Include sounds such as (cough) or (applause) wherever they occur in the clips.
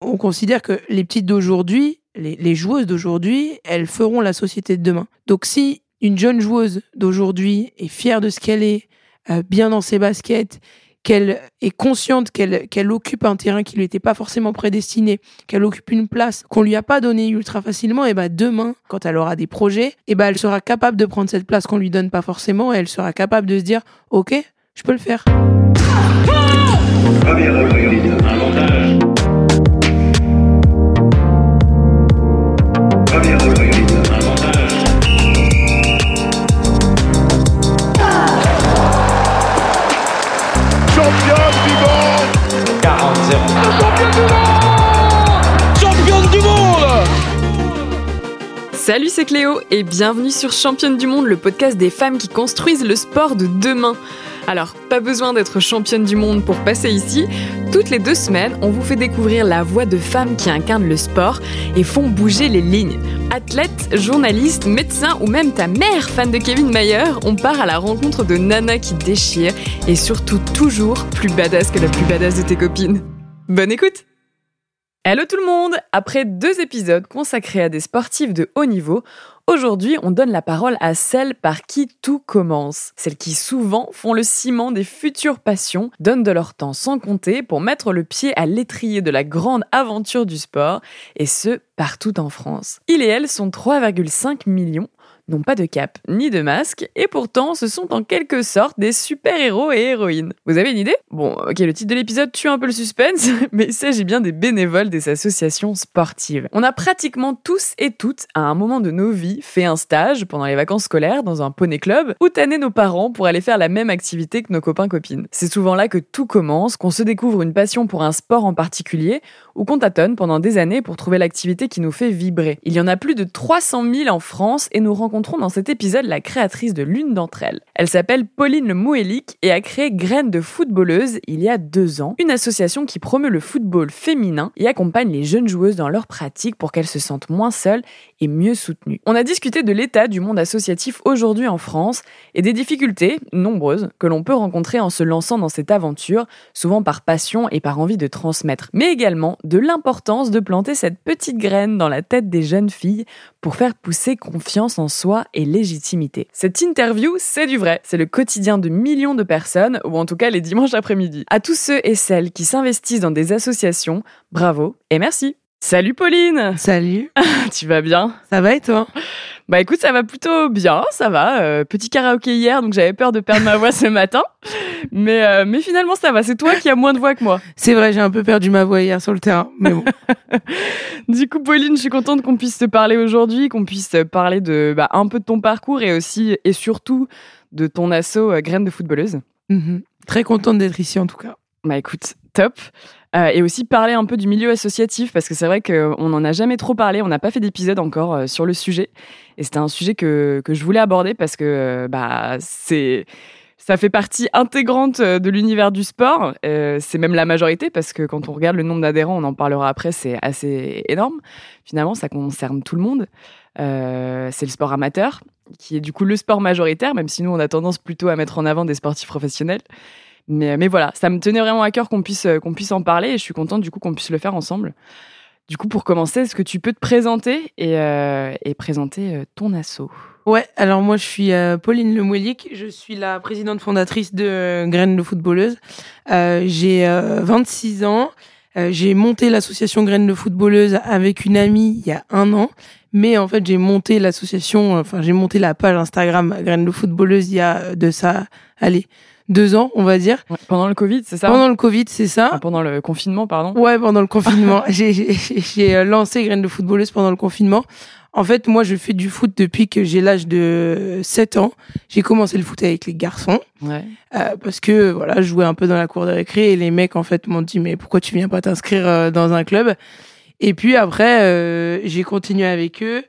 on considère que les petites d'aujourd'hui, les, joueuses d'aujourd'hui, elles feront la société de demain. Donc si une jeune joueuse d'aujourd'hui est fière de ce qu'elle est, euh, bien dans ses baskets, qu'elle est consciente qu'elle occupe un terrain qui lui était pas forcément prédestiné, qu'elle occupe une place qu'on lui a pas donnée ultra facilement, et ben demain, quand elle aura des projets, et ben elle sera capable de prendre cette place qu'on lui donne pas forcément, et elle sera capable de se dire, ok, je peux le faire. Du Salut, c'est Cléo et bienvenue sur Championne du Monde, le podcast des femmes qui construisent le sport de demain. Alors, pas besoin d'être championne du monde pour passer ici. Toutes les deux semaines, on vous fait découvrir la voix de femmes qui incarnent le sport et font bouger les lignes. Athlètes, journalistes, médecins ou même ta mère fan de Kevin Mayer, on part à la rencontre de Nana qui déchire et surtout toujours plus badass que la plus badass de tes copines. Bonne écoute Hello tout le monde Après deux épisodes consacrés à des sportifs de haut niveau, aujourd'hui on donne la parole à celles par qui tout commence. Celles qui souvent font le ciment des futures passions, donnent de leur temps sans compter pour mettre le pied à l'étrier de la grande aventure du sport, et ce, partout en France. Ils et elles sont 3,5 millions n'ont pas de cap ni de masque, et pourtant ce sont en quelque sorte des super-héros et héroïnes. Vous avez une idée? Bon, ok, le titre de l'épisode tue un peu le suspense, (laughs) mais il s'agit bien des bénévoles des associations sportives. On a pratiquement tous et toutes, à un moment de nos vies, fait un stage pendant les vacances scolaires dans un poney club, ou tanné nos parents pour aller faire la même activité que nos copains-copines. C'est souvent là que tout commence, qu'on se découvre une passion pour un sport en particulier, ou qu'on tâtonne pendant des années pour trouver l'activité qui nous fait vibrer. Il y en a plus de 300 000 en France et nous rencontrons dans cet épisode la créatrice de l'une d'entre elles. Elle s'appelle Pauline Le Mouélic et a créé Graines de footballeuse il y a deux ans, une association qui promeut le football féminin et accompagne les jeunes joueuses dans leur pratique pour qu'elles se sentent moins seules et mieux soutenues. On a discuté de l'état du monde associatif aujourd'hui en France et des difficultés, nombreuses, que l'on peut rencontrer en se lançant dans cette aventure, souvent par passion et par envie de transmettre, mais également de l'importance de planter cette petite graine dans la tête des jeunes filles pour faire pousser confiance en soi et légitimité. Cette interview, c'est du vrai. C'est le quotidien de millions de personnes, ou en tout cas les dimanches après-midi. À tous ceux et celles qui s'investissent dans des associations, bravo et merci. Salut Pauline Salut, (laughs) Tu vas bien? Ça va et toi? Bah écoute, ça va plutôt bien, ça va. Euh, petit karaoké hier, donc j'avais peur de perdre ma voix ce matin. Mais, euh, mais finalement, ça va. C'est toi qui as moins de voix que moi. C'est vrai, j'ai un peu perdu ma voix hier sur le terrain, mais bon. (laughs) Du coup, Pauline, je suis contente qu'on puisse te parler aujourd'hui, qu'on puisse parler de bah, un peu de ton parcours et aussi et surtout de ton assaut euh, Graines de footballeuse. Mhm. Très contente d'être ici en tout cas. Bah écoute, top. Euh, et aussi parler un peu du milieu associatif parce que c'est vrai qu'on n'en a jamais trop parlé, on n'a pas fait d'épisode encore euh, sur le sujet. Et c'était un sujet que, que je voulais aborder parce que euh, bah, c'est ça fait partie intégrante de l'univers du sport. C'est même la majorité parce que quand on regarde le nombre d'adhérents, on en parlera après, c'est assez énorme. Finalement, ça concerne tout le monde. C'est le sport amateur qui est du coup le sport majoritaire, même si nous on a tendance plutôt à mettre en avant des sportifs professionnels. Mais, mais voilà, ça me tenait vraiment à cœur qu'on puisse, qu'on puisse en parler et je suis contente du coup qu'on puisse le faire ensemble. Du coup, pour commencer, est-ce que tu peux te présenter et, euh, présenter euh, ton assaut Ouais, alors moi je suis euh, Pauline Lemouelic, je suis la présidente fondatrice de euh, Graines de footballeuse. Euh, j'ai euh, 26 ans, Euh, j'ai monté l'association Graines de footballeuse avec une amie il y a un an, mais en fait j'ai monté l'association, enfin j'ai monté la page Instagram Graines de footballeuse il y a euh, de ça, allez, deux ans on va dire. Pendant le Covid, c'est ça Pendant le Covid, c'est ça. Ah, pendant le confinement, pardon? Ouais, pendant le confinement. (laughs) j'ai, euh, lancé Graines de footballeuse pendant le confinement. En fait, moi, je fais du foot depuis que j'ai l'âge de 7 ans. J'ai commencé le foot avec les garçons. Ouais. euh, parce que, voilà, je jouais un peu dans la cour de récré et les mecs, en fait, m'ont dit, mais pourquoi tu viens pas t'inscrire euh, dans un club? Et puis après, euh, j'ai continué avec eux.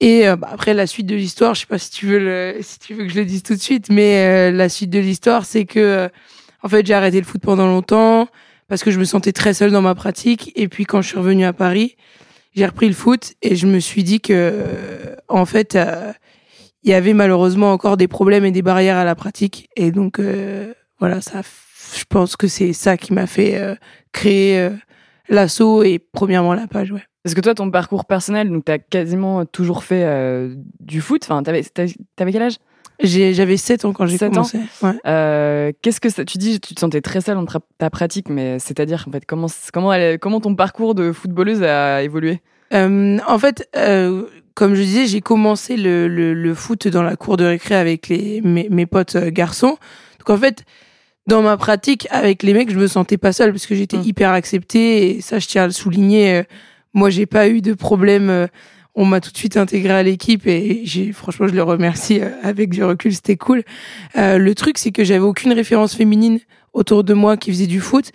Et euh, bah, après, la suite de l'histoire, je sais pas si tu veux le, si tu veux que je le dise tout de suite, mais euh, la suite de l'histoire, c'est que, euh, en fait, j'ai arrêté le foot pendant longtemps parce que je me sentais très seule dans ma pratique. Et puis quand je suis revenue à Paris, j'ai repris le foot et je me suis dit que, euh, en fait, euh, il y avait malheureusement encore des problèmes et des barrières à la pratique. Et donc, voilà, ça, je pense que c'est ça qui m'a fait créer l'assaut et premièrement la page, ouais. Parce que toi, ton parcours personnel, donc t'as quasiment toujours fait euh, du foot. Enfin, t'avais, t'avais quel âge? J'avais 7 ans quand j'ai commencé. Ouais. Euh, qu'est-ce que ça, tu dis Tu te sentais très seule dans ta pratique, mais c'est-à-dire en fait comment comment comment ton parcours de footballeuse a évolué? Euh, En fait, euh, comme je disais, j'ai commencé le, le, le, foot dans la cour de récré avec les mes, mes potes garçons. Donc en fait, dans ma pratique avec les mecs, je me sentais pas seule parce que j'étais mmh. hyper acceptée et ça, je tiens à le souligner. Euh, moi, j'ai pas eu de problème. Euh, on m'a tout de suite intégré à l'équipe et j'ai, franchement, je le remercie euh, avec du recul, c'était cool. le truc, c'est que j'avais aucune référence féminine autour de moi qui faisait du foot.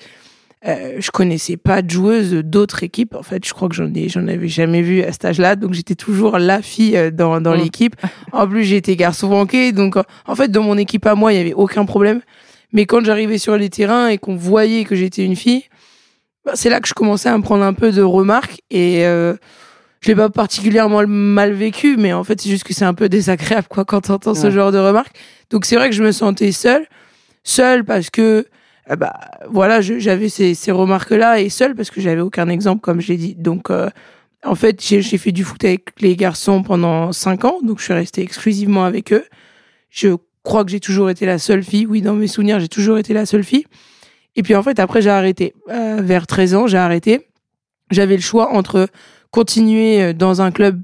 Euh, je connaissais pas de joueuses d'autres équipes. En fait, je crois que j'en ai, j'en avais jamais vu à cet âge-là. Donc, j'étais toujours la fille dans, dans mmh. l'équipe. (laughs) En plus, j'étais garçon banqué. Donc, en fait, dans mon équipe à moi, il y avait aucun problème. Mais quand j'arrivais sur les terrains et qu'on voyait que j'étais une fille, c'est là que je commençais à me prendre un peu de remarques et euh, je l'ai pas particulièrement mal vécu, mais en fait c'est juste que c'est un peu désagréable quoi quand t'entends ce genre de remarques. Donc c'est vrai que je me sentais seule, seule parce que euh, bah voilà j'avais ces, ces remarques là et seule parce que j'avais aucun exemple comme j'ai dit. Donc euh, en fait j'ai fait du foot avec les garçons pendant cinq ans, donc je suis restée exclusivement avec eux. Je crois que j'ai toujours été la seule fille. Oui, dans mes souvenirs, j'ai toujours été la seule fille. Et puis en fait, après, j'ai arrêté. Euh, vers 13 ans, j'ai arrêté. J'avais le choix entre continuer euh, dans un club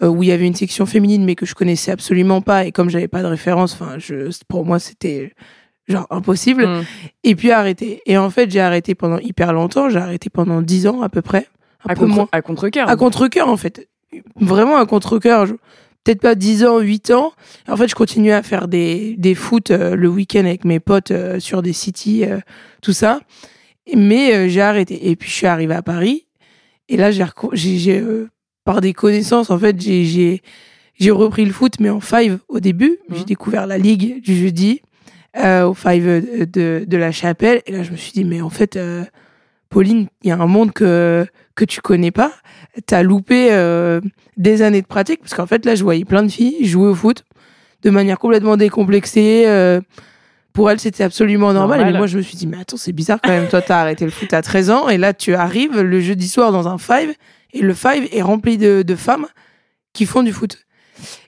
euh, où il y avait une section féminine, mais que je connaissais absolument pas. Et comme j'avais pas de référence, enfin, je, pour moi, c'était genre impossible. Mm. Et puis arrêter. Et en fait, j'ai arrêté pendant hyper longtemps. J'ai arrêté pendant 10 ans à peu près. Un à, contre, à contre-cœur. À contre-cœur, en fait. Vraiment à contre-cœur peut-être pas 10 ans, 8 ans. En fait, je continuais à faire des, des foot euh, le week-end avec mes potes euh, sur des cities, euh, tout ça. Mais j'ai arrêté. Et puis, je suis arrivée à Paris. Et là, j'ai, j'ai, par des connaissances, en fait, j'ai, j'ai, j'ai repris le foot, mais en five au début. Mmh. J'ai découvert la ligue du jeudi au five de, de la chapelle. Et là, je me suis dit, mais en fait, Pauline, il y a un monde que, que tu connais pas. T'as loupé euh, des années de pratique parce qu'en fait là je voyais plein de filles jouer au foot de manière complètement décomplexée euh, pour elles c'était absolument normal. et moi je me suis dit mais attends c'est bizarre quand même. Toi t'as arrêté le foot à 13 ans et là tu arrives le jeudi soir dans un five et le five est rempli de, de femmes qui font du foot.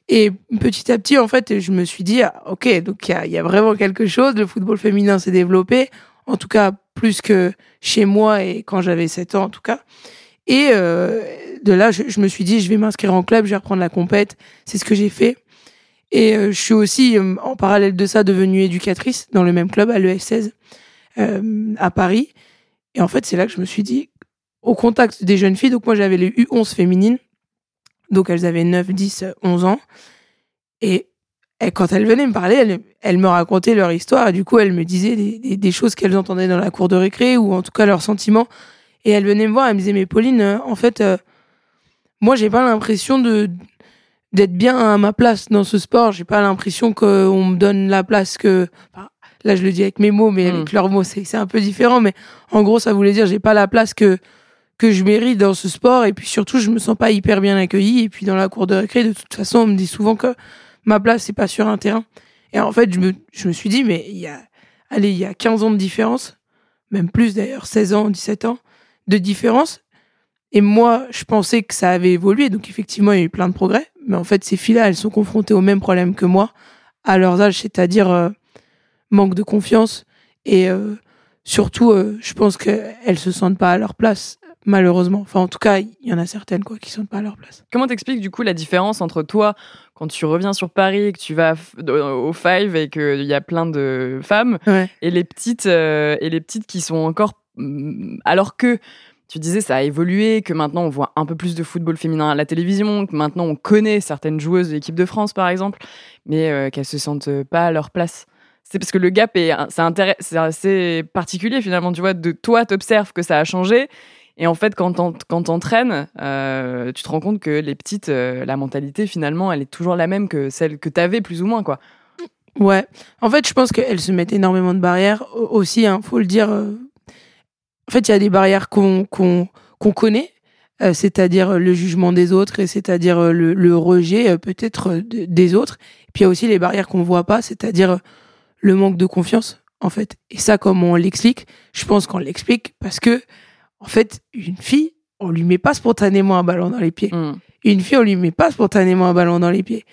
Et petit à petit en fait je me suis dit ah, ok donc il y a vraiment quelque chose. Le football féminin s'est développé en tout cas plus que chez moi et quand j'avais 7 ans en tout cas et euh, de là, je, me suis dit, je vais m'inscrire en club, je vais reprendre la compète. C'est ce que j'ai fait. Et euh, je suis aussi, euh, en parallèle de ça, devenue éducatrice dans le même club, à l'ES16, euh, à Paris. Et en fait, c'est là que je me suis dit, au contact des jeunes filles, donc moi j'avais les U11 féminines, donc elles avaient 9, 10, 11 ans. Et, et quand elles venaient me parler, elles, elles, me racontaient leur histoire. Et du coup, elles me disaient des, des, des choses qu'elles entendaient dans la cour de récré, ou en tout cas leurs sentiments et elle venait me voir, elle me disait, mais Pauline, euh, en fait, euh, moi, j'ai pas l'impression de d'être bien à ma place dans ce sport. J'ai pas l'impression qu'on me donne la place que. là, je le dis avec mes mots, mais avec hmm. leurs mots, c'est un peu différent. Mais en gros, ça voulait dire, j'ai pas la place que que je mérite dans ce sport. Et puis surtout, je me sens pas hyper bien accueillie. Et puis dans la cour de récré, de toute façon, on me dit souvent que ma place, c'est pas sur un terrain. Et en fait, je me, je me suis dit, mais il y a, allez, il y a 15 ans de différence, même plus d'ailleurs, 16 ans, 17 ans de différence. Et moi, je pensais que ça avait évolué. Donc, effectivement, il y a eu plein de progrès. Mais en fait, ces filles-là, elles sont confrontées au même problème que moi à leurs âges, c'est-à-dire euh, manque de confiance. Et euh, surtout, euh, je pense qu'elles se sentent pas à leur place, malheureusement. Enfin, en tout cas, il y en a certaines quoi, qui ne sont pas à leur place. Comment t'expliques du coup la différence entre toi, quand tu reviens sur Paris, que tu vas au Five et qu'il y a plein de femmes, et, les petites, et les petites qui sont encore Mm, alors que tu disais ça a évolué, que maintenant on voit un peu plus de football féminin à la télévision, que maintenant on connaît certaines joueuses de l'équipe de France par exemple, mais euh, qu'elles se sentent pas à leur place. C'est parce que le gap est, c'est assez particulier finalement, tu vois, de toi t'observes que ça a changé, et en fait quand t'entraînes, euh, tu te rends compte que les petites, euh, la mentalité finalement, elle est toujours la même que celle que t'avais plus ou moins quoi. Ouais, en fait je pense qu'elles se mettent énormément de barrières aussi, hein, faut le dire euh, en fait, il y a des barrières qu'on connaît, c'est-à-dire le jugement des autres et c'est-à-dire le, rejet peut-être des autres. Et puis il y a aussi les barrières qu'on voit pas, c'est-à-dire le manque de confiance en fait. Et ça, comme on l'explique, je pense qu'on l'explique parce que en fait, une fille, on lui met pas spontanément un ballon dans les pieds. Mm. Une fille, on lui met pas spontanément un ballon dans les pieds.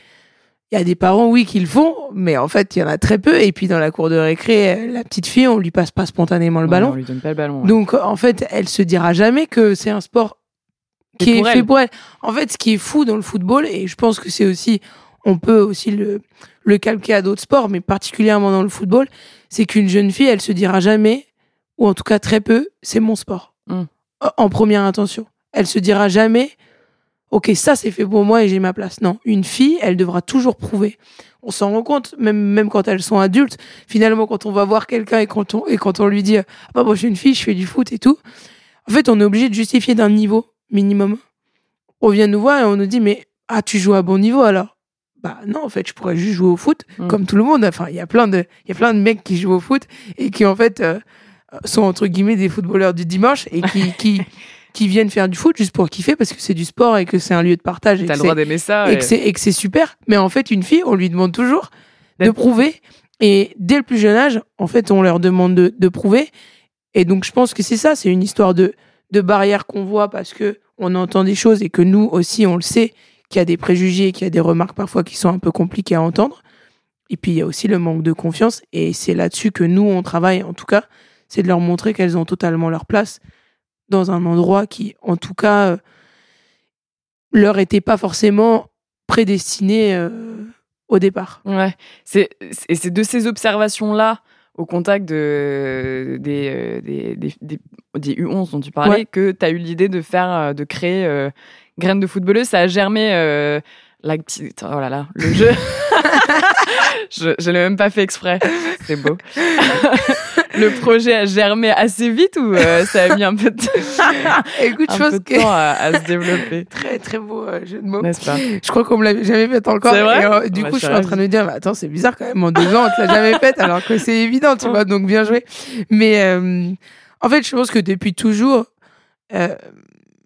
Il y a des parents, oui, qui le font, mais en fait, il y en a très peu. Et puis, dans la cour de récré, la petite fille, on lui passe pas spontanément le ballon. On lui donne pas le ballon. ouais. Donc, en fait, elle se dira jamais que c'est un sport qui est fait elle. pour elle. En fait, ce qui est fou dans le football, et je pense que c'est aussi, on peut aussi le, le calquer à d'autres sports, mais particulièrement dans le football, c'est qu'une jeune fille, elle se dira jamais, ou en tout cas très peu, c'est mon sport. En- En première intention. Elle se dira jamais, ok, ça c'est fait pour moi et j'ai ma place. Non, une fille, elle devra toujours prouver. On s'en rend compte, même, même quand elles sont adultes. Finalement, quand on va voir quelqu'un et quand on, et quand on lui dit, ah bah, moi je suis une fille, je fais du foot et tout. En fait, on est obligé de justifier d'un niveau minimum. On vient nous voir et on nous dit, mais ah, tu joues à bon niveau alors? Bah non, en fait, je pourrais juste jouer au foot Mm. comme tout le monde. Enfin, il y a plein de, il y a plein de mecs qui jouent au foot et qui en fait euh, sont entre guillemets des footballeurs du dimanche et qui, qui, (laughs) qui viennent faire du foot juste pour kiffer parce que c'est du sport et que c'est un lieu de partage et T'as le droit d'aimer ça. et et- que c'est et super. Mais en fait, une fille, on lui demande toujours de prouver. Et dès le plus jeune âge, en fait, on leur demande de, de prouver. Et donc, je pense que c'est ça, c'est une histoire de, de barrière qu'on voit parce que on entend des choses et que nous aussi, on le sait, qu'il y a des préjugés, qu'il y a des remarques parfois qui sont un peu compliquées à entendre. Et puis, il y a aussi le manque de confiance. Et c'est là-dessus que nous, on travaille, en tout cas, c'est de leur montrer qu'elles ont totalement leur place dans un endroit qui, en tout cas, euh, leur était pas forcément prédestiné euh, au départ. Ouais, c'est et c'est de ces observations-là au contact de, des, euh, des, des, des, des U11 dont tu parlais Ouais. que tu as eu l'idée de faire, de créer euh, Graines de footballeuse. Ça a germé euh, la petite. Oh là là, le jeu. (laughs) je je l'ai même pas fait exprès. C'est beau. (laughs) le projet a germé assez vite ou euh, ça a mis un peu de, Écoute, un je peu pense de que temps à, à se développer, (laughs) très très beau euh, jeu de mots. n'est-ce pas? Je crois qu'on me l'avait jamais fait encore. C'est vrai? Et, euh, du Bah, coup, je suis en train de me dire, bah, attends, c'est bizarre quand même. En deux ans, on te l'a jamais faite, alors que c'est évident, tu vois. Donc bien joué. Mais euh, en fait, je pense que depuis toujours, euh,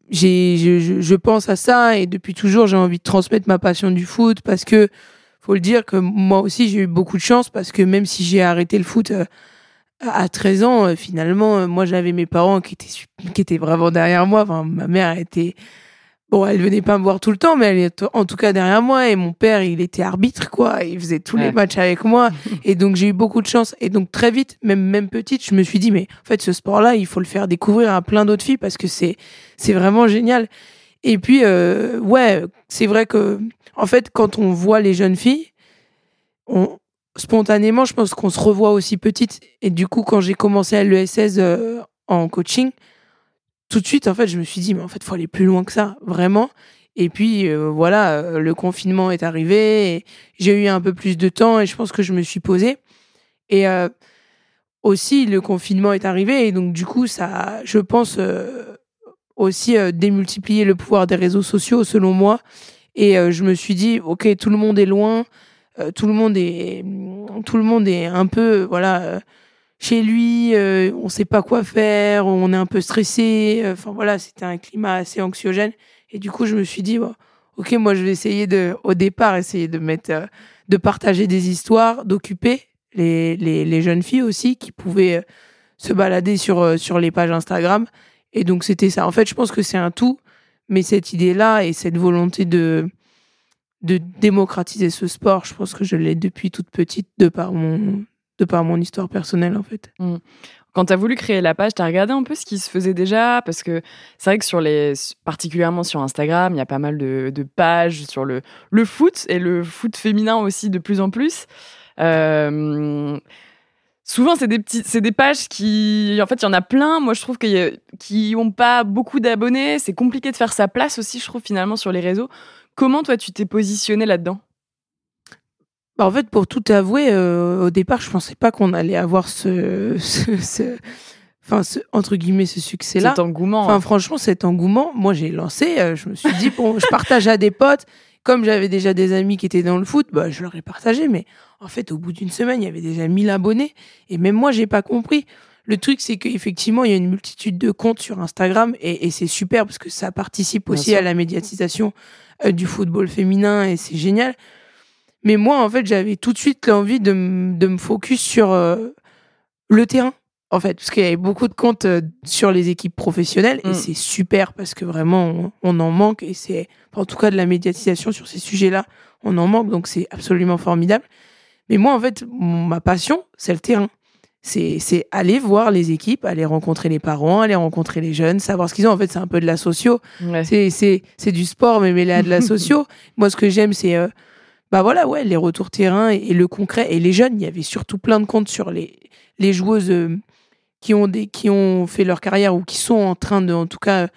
j'ai, je, je, je pense à ça et depuis toujours, j'ai envie de transmettre ma passion du foot parce que faut le dire que moi aussi, j'ai eu beaucoup de chance parce que même si j'ai arrêté le foot euh, à 13 ans, euh, finalement, euh, moi, j'avais mes parents qui étaient, qui étaient vraiment derrière moi. Enfin, ma mère était, bon, elle venait pas me voir tout le temps, mais elle était en tout cas derrière moi. Et mon père, il était arbitre, quoi. Il faisait tous les matchs avec moi. (laughs) et donc, j'ai eu beaucoup de chance. Et donc, très vite, même, même petite, je me suis dit, mais en fait, ce sport-là, il faut le faire découvrir à plein d'autres filles parce que c'est, c'est vraiment génial. Et puis, euh, ouais, c'est vrai que, en fait, quand on voit les jeunes filles, on, spontanément, je pense qu'on se revoit aussi petite. Et du coup, quand j'ai commencé à l'ESS euh, en coaching, tout de suite, en fait, je me suis dit, mais en fait, faut aller plus loin que ça, vraiment. Et puis, euh, voilà, euh, le confinement est arrivé, j'ai eu un peu plus de temps, et je pense que je me suis posée. Et euh, aussi, le confinement est arrivé, et donc, du coup, ça, je pense, aussi démultiplier le pouvoir des réseaux sociaux, selon moi. Et euh, je me suis dit, ok, tout le monde est loin, euh, tout le monde est, tout le monde est un peu, voilà, euh, chez lui, euh, on sait pas quoi faire, on est un peu stressé. euh, Enfin voilà, c'était un climat assez anxiogène. Et du coup, je me suis dit, ok, moi, je vais essayer de, au départ, essayer de mettre, euh, de partager des histoires, d'occuper les, les, les jeunes filles aussi qui pouvaient euh, se balader sur, euh, sur les pages Instagram. Et donc, c'était ça. En fait, je pense que c'est un tout, mais cette idée-là et cette volonté de, de démocratiser ce sport, je pense que je l'ai depuis toute petite de par mon, de par mon histoire personnelle, en fait. Quand tu as voulu créer la page, tu as regardé un peu ce qui se faisait déjà? Parce que c'est vrai que sur les, particulièrement sur Instagram, il y a pas mal de, de pages sur le, le foot et le foot féminin aussi de plus en plus. Euh, souvent, c'est des, petits, c'est des pages qui. En fait, il y en a plein. Moi, je trouve qu'il y a- qui n'ont pas beaucoup d'abonnés. C'est compliqué de faire sa place aussi, je trouve, finalement, sur les réseaux. Comment, toi, tu t'es positionné là-dedans? Bah, en fait, pour tout avouer, euh, au départ, je pensais pas qu'on allait avoir ce, ce, ce- enfin, ce, entre guillemets, ce succès-là. Cet engouement. Enfin, hein. franchement, cet engouement, moi, j'ai lancé, euh, je me suis dit, bon, je partage à des potes. Comme j'avais déjà des amis qui étaient dans le foot, bah, je leur ai partagé. Mais en fait, au bout d'une semaine, il y avait déjà 1000 abonnés. Et même moi, j'ai pas compris. Le truc, c'est qu'effectivement, il y a une multitude de comptes sur Instagram et, et c'est super parce que ça participe aussi à la médiatisation euh, du football féminin et c'est génial. Mais moi, en fait, j'avais tout de suite l'envie de, de me focus sur euh, le terrain. en fait, parce qu'il y avait beaucoup de comptes euh, sur les équipes professionnelles Mm. et c'est super parce que vraiment on, on en manque et c'est en tout cas de la médiatisation sur ces sujets-là, on en manque donc c'est absolument formidable. Mais moi en fait, ma passion, c'est le terrain. C'est c'est aller voir les équipes, aller rencontrer les parents, aller rencontrer les jeunes, savoir ce qu'ils ont. En fait, c'est un peu de la socio. Ouais. C'est du sport mais mêlé à de la (laughs) socio. Moi, ce que j'aime, c'est euh, bah voilà, ouais, les retours terrain et, et le concret. Et les jeunes, il y avait surtout plein de comptes sur les les joueuses euh, qui ont des qui ont fait leur carrière ou qui sont en train de, en tout cas,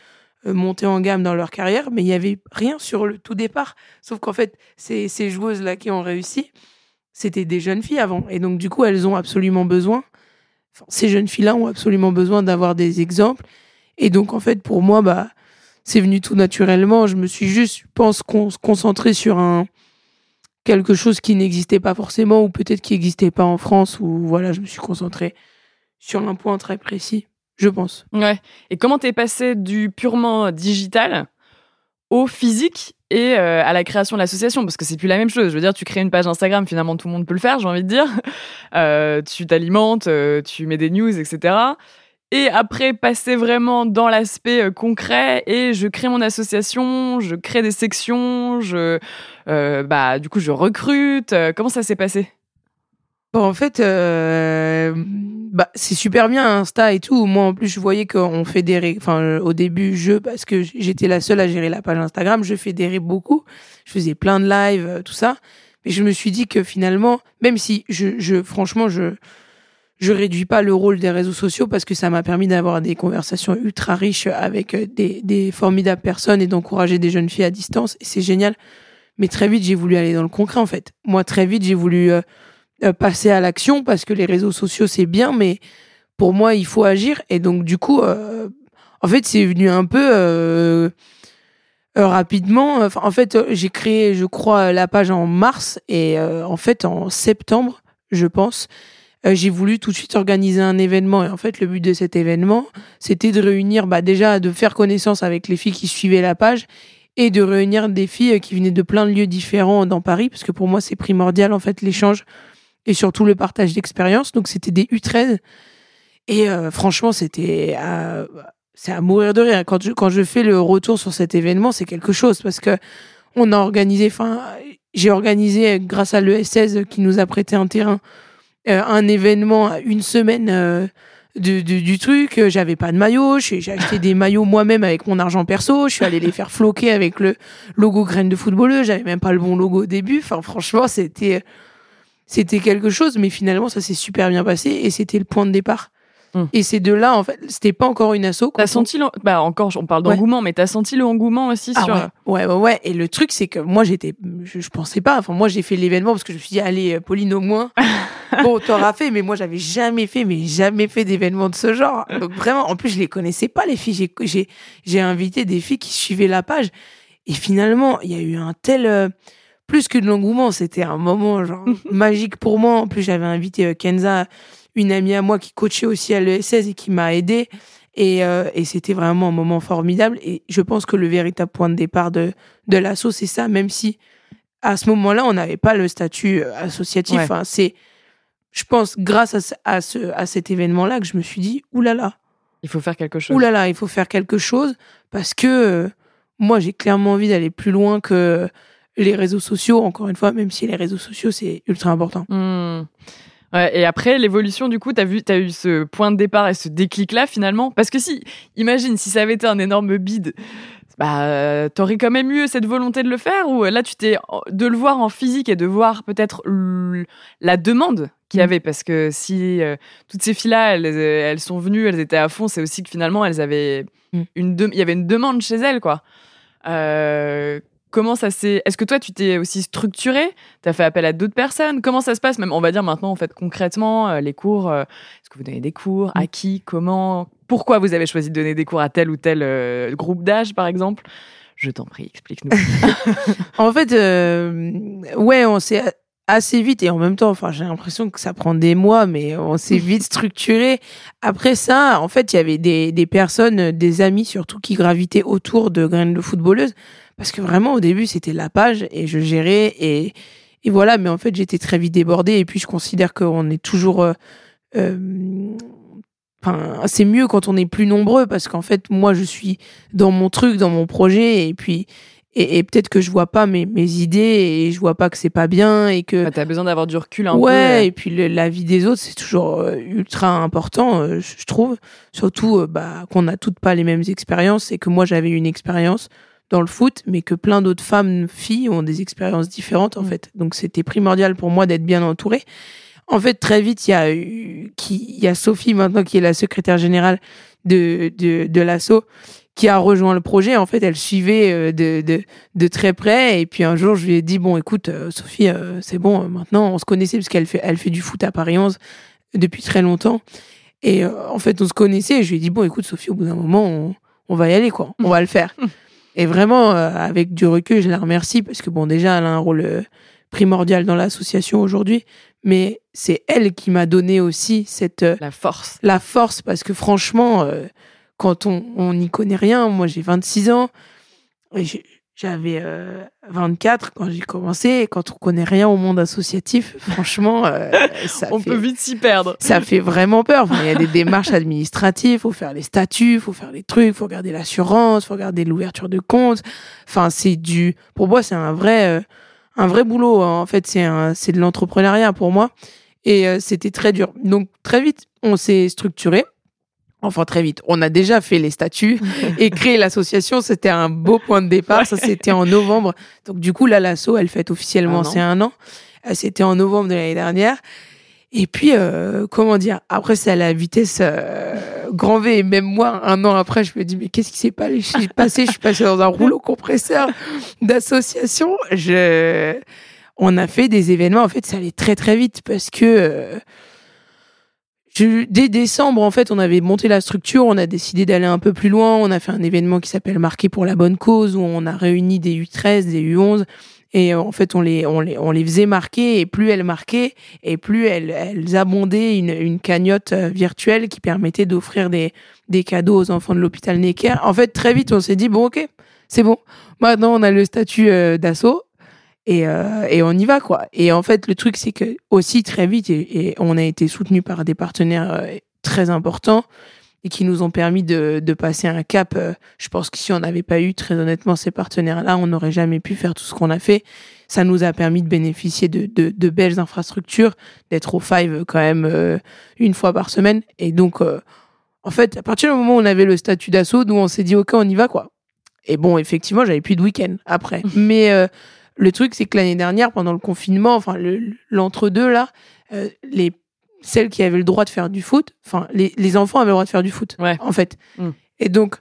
euh, monter en gamme dans leur carrière. Mais il y avait rien sur le tout départ. Sauf qu'en fait, ces ces joueuses là qui ont réussi, c'était des jeunes filles avant. Et donc du coup, elles ont absolument besoin. ces jeunes filles-là ont absolument besoin d'avoir des exemples. Et donc en fait, pour moi, bah c'est venu tout naturellement. Je me suis juste, je pense, con- concentré sur un quelque chose qui n'existait pas forcément ou peut-être qui n'existait pas en France. Ou voilà, je me suis concentré sur un point très précis, je pense. Ouais. Et comment t'es passé du purement digital au physique et euh, à la création de l'association Parce que c'est plus la même chose. Je veux dire, tu crées une page Instagram, finalement tout le monde peut le faire, j'ai envie de dire. (laughs) Euh, tu t'alimentes, euh, tu mets des news, etc. Et après, passer vraiment dans l'aspect euh, concret et je crée mon association, je crée des sections, je, euh, bah, du coup, je recrute. Euh, comment ça s'est passé? Bon, en fait, euh, bah, c'est super bien Insta et tout. Moi, en plus, je voyais qu'on fédérait. Enfin, euh, au début, je parce que j'étais la seule à gérer la page Instagram, je fédérais beaucoup. Je faisais plein de lives, euh, tout ça. Mais je me suis dit que finalement, même si je, je franchement, je je réduis pas le rôle des réseaux sociaux parce que ça m'a permis d'avoir des conversations ultra riches avec euh, des, des formidables personnes et d'encourager des jeunes filles à distance. C'est génial. Mais très vite, j'ai voulu aller dans le concret, en fait. Moi, très vite, j'ai voulu euh, euh, passer à l'action parce que les réseaux sociaux c'est bien mais pour moi il faut agir. Et donc du coup euh, en fait c'est venu un peu euh, rapidement. En fait j'ai créé je crois la page en mars et en fait en septembre je pense j'ai voulu tout de suite organiser un événement. Et en fait le but de cet événement c'était de réunir bah déjà de faire connaissance avec les filles qui suivaient la page et de réunir des filles qui venaient de plein de lieux différents dans Paris parce que pour moi c'est primordial en fait l'échange et surtout le partage d'expérience. Donc c'était des U13. Et euh, franchement c'était à- c'est à mourir de rire. Quand je quand je fais le retour sur cet événement c'est quelque chose parce que on a organisé enfin j'ai organisé grâce à l'ES16 qui nous a prêté un terrain euh, un événement à une semaine euh, de- du truc. Euh, j'avais pas de maillot. J'ai acheté des maillots moi-même avec mon argent perso. Je suis allé les faire floquer avec le logo graine de footballeuse j'avais même pas le bon logo au début. Enfin franchement c'était c'était quelque chose, mais finalement, ça s'est super bien passé et c'était le point de départ. Hmm. Et c'est de là, en fait, c'était pas encore une asso. T'as senti le... Bah encore, on parle Ouais. d'engouement, mais t'as senti le engouement aussi Ah sur... ouais. ouais, ouais, ouais. Et le truc, c'est que moi, j'étais, je, je pensais pas. Enfin, moi, j'ai fait l'événement parce que je me suis dit, allez, euh, Pauline, au moins, (laughs) bon, t'auras fait. Mais moi, j'avais jamais fait, mais jamais fait d'événement de ce genre. Donc vraiment, en plus, je les connaissais pas les filles. J'ai, j'ai, j'ai invité des filles qui suivaient la page. Et finalement, il y a eu un tel, euh, plus que de l'engouement, c'était un moment genre (laughs) magique pour moi. En plus, j'avais invité euh, Kenza, une amie à moi qui coachait aussi à l'ES16 et qui m'a aidé. Et, euh, et c'était vraiment un moment formidable. Et je pense que le véritable point de départ de, de l'asso, c'est ça, même si à ce moment-là, on n'avait pas le statut euh, associatif. Ouais. Enfin, c'est, je pense, grâce à, ce- à, ce, à cet événement-là que je me suis dit, oulala, Il faut faire quelque chose. oulala, il faut faire quelque chose parce que euh, moi, j'ai clairement envie d'aller plus loin que les réseaux sociaux, encore une fois, même si les réseaux sociaux, c'est ultra important. Hmm. Ouais, et après, l'évolution, du coup, t'as vu, t'as eu ce point de départ et ce déclic-là, finalement? Parce que si, imagine, si ça avait été un énorme bide, bah, euh, t'aurais quand même eu cette volonté de le faire ou euh, là, tu t'es, de le voir en physique et de voir peut-être la demande qu'il y Mm. avait? Parce que si euh, toutes ces filles-là, elles, elles sont venues, elles étaient à fond, c'est aussi que finalement, elles avaient Mm. une, de- il y avait une demande chez elles, quoi. Euh, comment ça s'est, est-ce que toi, tu t'es aussi structuré? T'as fait appel à d'autres personnes? Comment ça se passe? Même, on va dire maintenant, en fait, concrètement, euh, les cours. euh, Est-ce que vous donnez des cours? À qui? Comment? Pourquoi vous avez choisi de donner des cours à tel ou tel euh, groupe d'âge, par exemple? Je t'en prie, explique-nous. (laughs) En fait, euh, ouais, on s'est assez vite et en même temps, enfin, j'ai l'impression que ça prend des mois, mais on s'est vite structuré. Après ça, en fait, il y avait des, des personnes, des amis surtout, qui gravitaient autour de Graines de footballeuse, parce que vraiment au début c'était la page et je gérais et et voilà. Mais en fait, j'étais très vite débordée et puis je considère qu'on est toujours euh, euh, Enfin, c'est mieux quand on est plus nombreux parce qu'en fait, moi, je suis dans mon truc, dans mon projet, et puis et, et peut-être que je vois pas mes, mes idées et je vois pas que c'est pas bien et que Bah, T'as besoin d'avoir du recul un ouais peu. euh. et puis le- la vie des autres c'est toujours euh, ultra important euh, je trouve surtout euh, bah qu'on n'a toutes pas les mêmes expériences et que moi j'avais une expérience dans le foot mais que plein d'autres femmes filles ont des expériences différentes en Mm. fait donc c'était primordial pour moi d'être bien entourée en fait très vite il y a eu qui il y a Sophie maintenant qui est la secrétaire générale de de, de l'asso qui a rejoint le projet. En fait, elle suivait euh, de, de, de très près. Et puis un jour, je lui ai dit bon, écoute, euh, Sophie, euh, c'est bon. Maintenant, on se connaissait parce qu'elle fait, elle fait du foot à Paris 11 depuis très longtemps. Et en fait, on se connaissait. Et je lui ai dit bon, écoute, Sophie, au bout d'un moment, on, on va y aller, quoi. On va le faire. Et vraiment, euh, avec du recul, je la remercie parce que bon, déjà, elle a un rôle euh, primordial dans l'association aujourd'hui. Mais c'est elle qui m'a donné aussi cette euh, La force. la force parce que franchement, euh, quand on on n'y connaît rien, moi j'ai 26 ans, et j'avais euh, 24 quand j'ai commencé, et quand on connaît rien au monde associatif, (laughs) franchement, euh, ça, On fait, peut vite s'y perdre. ça fait vraiment peur. Enfin, Il y a des démarches administratives, faut faire les statuts, faut faire les trucs, faut regarder l'assurance, faut regarder l'ouverture de compte. Enfin, c'est du, pour moi, c'est un vrai, euh, un vrai boulot. hein. En fait, c'est un, c'est de l'entrepreneuriat pour moi. Et euh, c'était très dur. Donc, très vite, on s'est structuré. Enfin, très vite. On a déjà fait les statuts (laughs) et créé l'association. C'était un beau point de départ. Ça, c'était en novembre. Donc, du coup, là, l'asso, elle fête officiellement c'est un an. Euh, C'était en novembre de l'année dernière. Et puis, euh, comment dire, après, c'est à la vitesse euh, grand V. Et même moi, un an après, je me dis, mais qu'est-ce qui s'est pas- passé? Je suis passée dans un rouleau compresseur d'association. Je... On a fait des événements. En fait, ça allait très, très vite parce que euh, dès décembre, en fait, on avait monté la structure. On a décidé d'aller un peu plus loin. On a fait un événement qui s'appelle Marqué pour la bonne cause où on a réuni des U13, des U11. Et euh, en fait, on les, on les, on les faisait marquer, et plus elles marquaient, et plus elles, elles abondaient une, une cagnotte euh, virtuelle qui permettait d'offrir des, des cadeaux aux enfants de l'hôpital Necker. En fait, très vite, on s'est dit, bon, ok, c'est bon. Maintenant, on a le statut euh, d'assaut, et, euh, et on y va, quoi. Et en fait, le truc, c'est que aussi, très vite, et, et on a été soutenu par des partenaires euh, très importants, et qui nous ont permis de, de passer un cap. euh, je pense que si on n'avait pas eu, très honnêtement, ces partenaires-là, on n'aurait jamais pu faire tout ce qu'on a fait. Ça nous a permis de bénéficier de, de, de belles infrastructures, d'être au Five quand même une fois par semaine. Et donc, en fait, à partir du moment où on avait le statut d'assaut, nous, on s'est dit, OK, on y va, quoi. Et bon, effectivement, j'avais plus de week-end après. (laughs) Mais le truc, c'est que l'année dernière, pendant le confinement, enfin, le- l'entre-deux, là, euh, les celles qui avaient le droit de faire du foot, enfin, les, les enfants avaient le droit de faire du foot, Ouais. en fait. Mm. Et donc,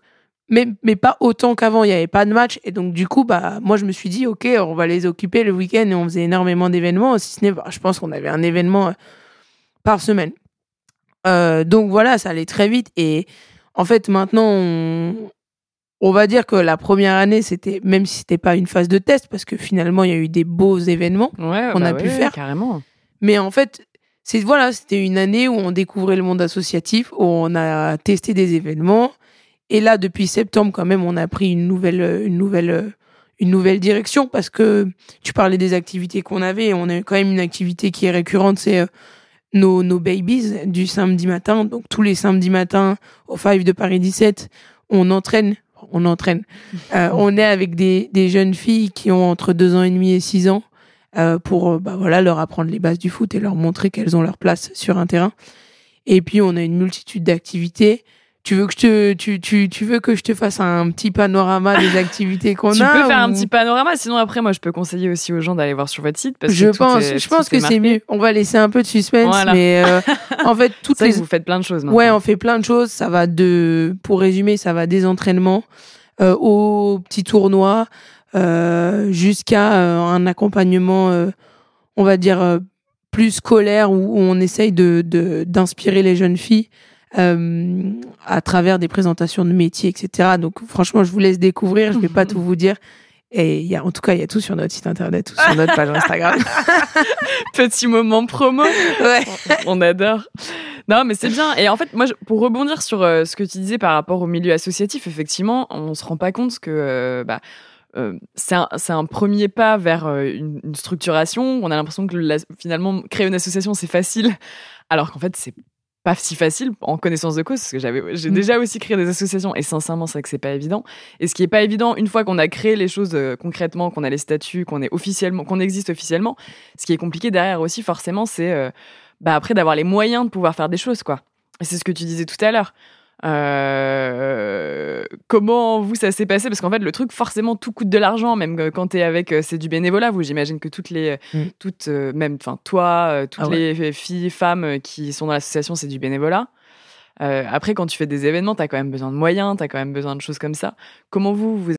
mais, mais pas autant qu'avant, il n'y avait pas de match. Et donc, du coup, bah, moi, je me suis dit, OK, on va les occuper le week-end et on faisait énormément d'événements. Si ce n'est, bah, je pense qu'on avait un événement euh, par semaine. Euh, donc, voilà, ça allait très vite. Et en fait, maintenant, on, on va dire que la première année, c'était, même si c'était pas une phase de test, parce que finalement, il y a eu des beaux événements. Ouais, qu'on bah a pu ouais, faire. Carrément. Mais en fait, c'est voilà, c'était une année où on découvrait le monde associatif, où on a testé des événements. Et là, depuis septembre, quand même, on a pris une nouvelle, une nouvelle, une nouvelle direction parce que tu parlais des activités qu'on avait. On a quand même une activité qui est récurrente, c'est euh, nos, nos babies du samedi matin. Donc tous les samedis matins au Five de Paris 17, on entraîne. On entraîne. Euh, (laughs) on est avec des, des jeunes filles qui ont entre deux ans et demi et six ans euh, pour euh, bah, voilà, leur apprendre les bases du foot et leur montrer qu'elles ont leur place sur un terrain. Et puis, on a une multitude d'activités. Tu veux que je te, tu, tu, tu veux que je te fasse un petit panorama des (laughs) activités qu'on Tu a peux faire un petit panorama, sinon après, moi, je peux conseiller aussi aux gens d'aller voir sur votre site. Parce que Je pense, est- je pense que c'est mieux. On va laisser un peu de suspense, Voilà. mais euh, (laughs) en fait, toutes les, que vous faites plein de choses. Ouais, maintenant. on fait plein de choses. Ça va de, pour résumer, ça va des entraînements euh, aux petits tournois euh, jusqu'à un accompagnement, on va dire plus scolaire où, où on essaye de de- d'inspirer les jeunes filles euh, à travers des présentations de métiers, etc. Donc franchement, je vous laisse découvrir. Je vais pas (laughs) tout vous dire. Et y a, en tout cas, il y a tout sur notre site internet ou sur notre page Instagram. (laughs) Petit moment promo. ouais. on adore. Non, mais c'est bien. Et en fait, moi, pour rebondir sur euh, ce que tu disais par rapport au milieu associatif, effectivement, on se rend pas compte que euh, bah, euh, c'est un, premier pas vers une, une structuration. On a l'impression que la- finalement, créer une association, c'est facile, alors qu'en fait, c'est pas si facile en connaissance de cause parce que j'avais j'ai mm. déjà aussi créé des associations et sincèrement c'est que c'est pas évident. Et ce qui est pas évident une fois qu'on a créé les choses euh, concrètement qu'on a les statuts qu'on est officiellement qu'on existe officiellement ce qui est compliqué derrière aussi forcément c'est euh, bah après d'avoir les moyens de pouvoir faire des choses quoi. Et c'est ce que tu disais tout à l'heure euh, comment vous ça s'est passé? Parce qu'en fait, le truc, forcément, tout coûte de l'argent, même quand tu es avec, euh, c'est du bénévolat. Vous, j'imagine que toutes les, mm. toutes, euh, même, enfin, toi, toutes ah les filles, femmes qui sont dans l'association, c'est du bénévolat. après, quand tu fais des événements, tu as quand même besoin de moyens, tu as quand même besoin de choses comme ça. Comment vous, vous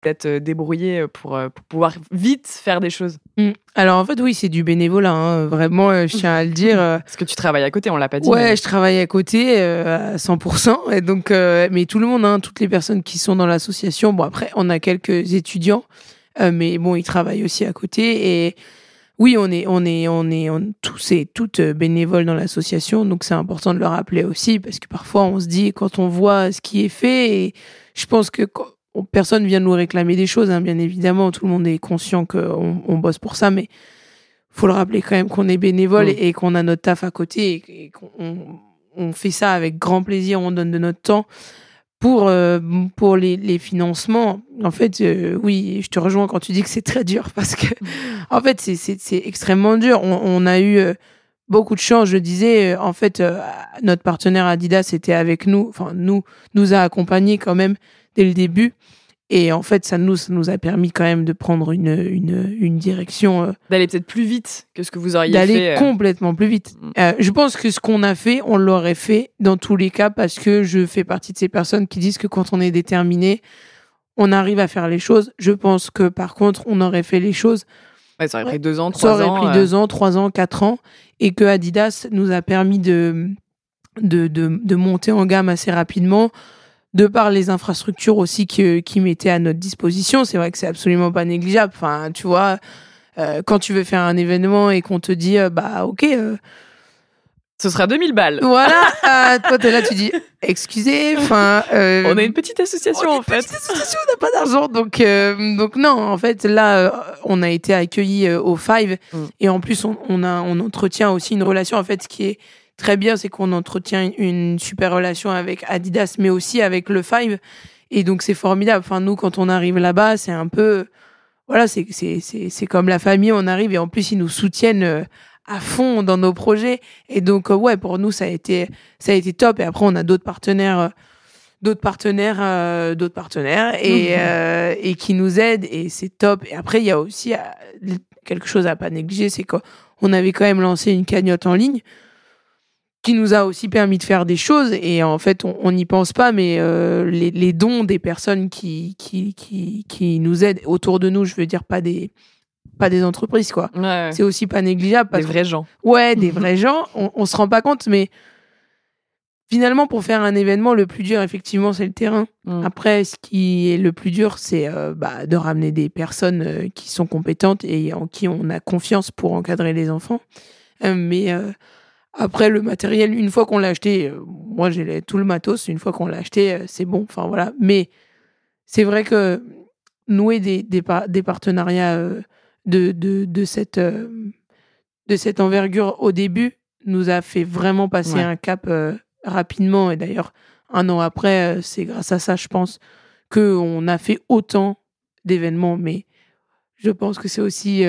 Peut-être euh, débrouiller euh, pour, euh, pour, pouvoir vite faire des choses. Mm. Alors en fait oui c'est du bénévolat hein. vraiment je tiens à le dire. (laughs) Parce que tu travailles à côté on l'a pas dit. Ouais je travaille à côté à 100% et donc mais tout le monde hein, toutes les personnes qui sont dans l'association bon après on a quelques étudiants mais bon ils travaillent aussi à côté et oui on est on est on est on, tous et toutes bénévoles dans l'association donc c'est important de le rappeler aussi parce que parfois on se dit quand on voit ce qui est fait et je pense que personne vient nous réclamer des choses, hein, bien évidemment. Tout le monde est conscient qu'on on bosse pour ça, mais faut le rappeler quand même qu'on est bénévole mm. et, qu'on a notre taf à côté et, qu'on on fait ça avec grand plaisir. On donne de notre temps pour euh, pour les, les, financements. En fait, euh, oui, je te rejoins quand tu dis que c'est très dur (laughs) parce que mm. en fait c'est c'est extrêmement dur. On, on a eu euh, beaucoup de chance. Je disais, en fait, notre partenaire Adidas était avec nous, enfin nous nous a accompagnés quand même dès le début. Et en fait, ça nous, ça nous a permis quand même de prendre une, une, une direction. Euh, d'aller peut-être plus vite que ce que vous auriez fait. D'aller euh. complètement plus vite. Mm. Euh, je pense que ce qu'on a fait, on l'aurait fait dans tous les cas parce que je fais partie de ces personnes qui disent que quand on est déterminé, on arrive à faire les choses. Je pense que par contre, on aurait fait les choses. Ouais, ça aurait pris deux ans, trois ans. Ça aurait pris deux ans, trois ans, quatre ans. Et que Adidas nous a permis de, de, de, de monter en gamme assez rapidement de par les infrastructures aussi qui, qui mettaient à notre disposition, c'est vrai que c'est absolument pas négligeable. Enfin, tu vois, euh, quand tu veux faire un événement et qu'on te dit, euh, bah ok. Euh, ce sera 2000 balles. Voilà, (laughs) toi t'es là, tu dis, excusez, enfin. on a une petite association en fait. Petite association, on n'a pas d'argent, donc donc non, en fait là, on a été accueillis au Five mm. et en plus on, on a on entretient aussi une relation en fait qui est très bien, c'est qu'on entretient une super relation avec Adidas, mais aussi avec le Five. Et donc, c'est formidable. Enfin, nous, quand on arrive là-bas, c'est un peu, voilà, c'est, c'est, c'est, comme la famille, on arrive et en plus, ils nous soutiennent euh, à fond dans nos projets. Et donc, euh, ouais, pour nous, ça a été, ça a été top. Et après, on a d'autres partenaires, euh, d'autres partenaires, d'autres partenaires et, et qui nous aident et c'est top. Et après, il y a aussi quelque chose à pas négliger, c'est qu'on avait quand même lancé une cagnotte en ligne qui nous a aussi permis de faire des choses. Et en fait on n'y pense pas mais euh, les, les, dons des personnes qui, qui, qui, qui nous aident autour de nous je veux dire pas des pas des entreprises quoi. C'est aussi pas négligeable des vrais gens. ouais des vrais (laughs) gens. On, on se rend pas compte mais finalement pour faire un événement le plus dur effectivement c'est le terrain. Mm. après ce qui est le plus dur c'est euh, bah, de ramener des personnes euh, qui sont compétentes et en qui on a confiance pour encadrer les enfants. Mais après, le matériel, une fois qu'on l'a acheté, euh, moi j'ai tout le matos, une fois qu'on l'a acheté, euh, c'est bon. Enfin voilà. Mais c'est vrai que nouer des, des, des partenariats euh, de, de, de, cette, de cette envergure au début nous a fait vraiment passer un cap rapidement. Et d'ailleurs, un an après, c'est grâce à ça, je pense, qu'on a fait autant d'événements. Mais je pense que c'est aussi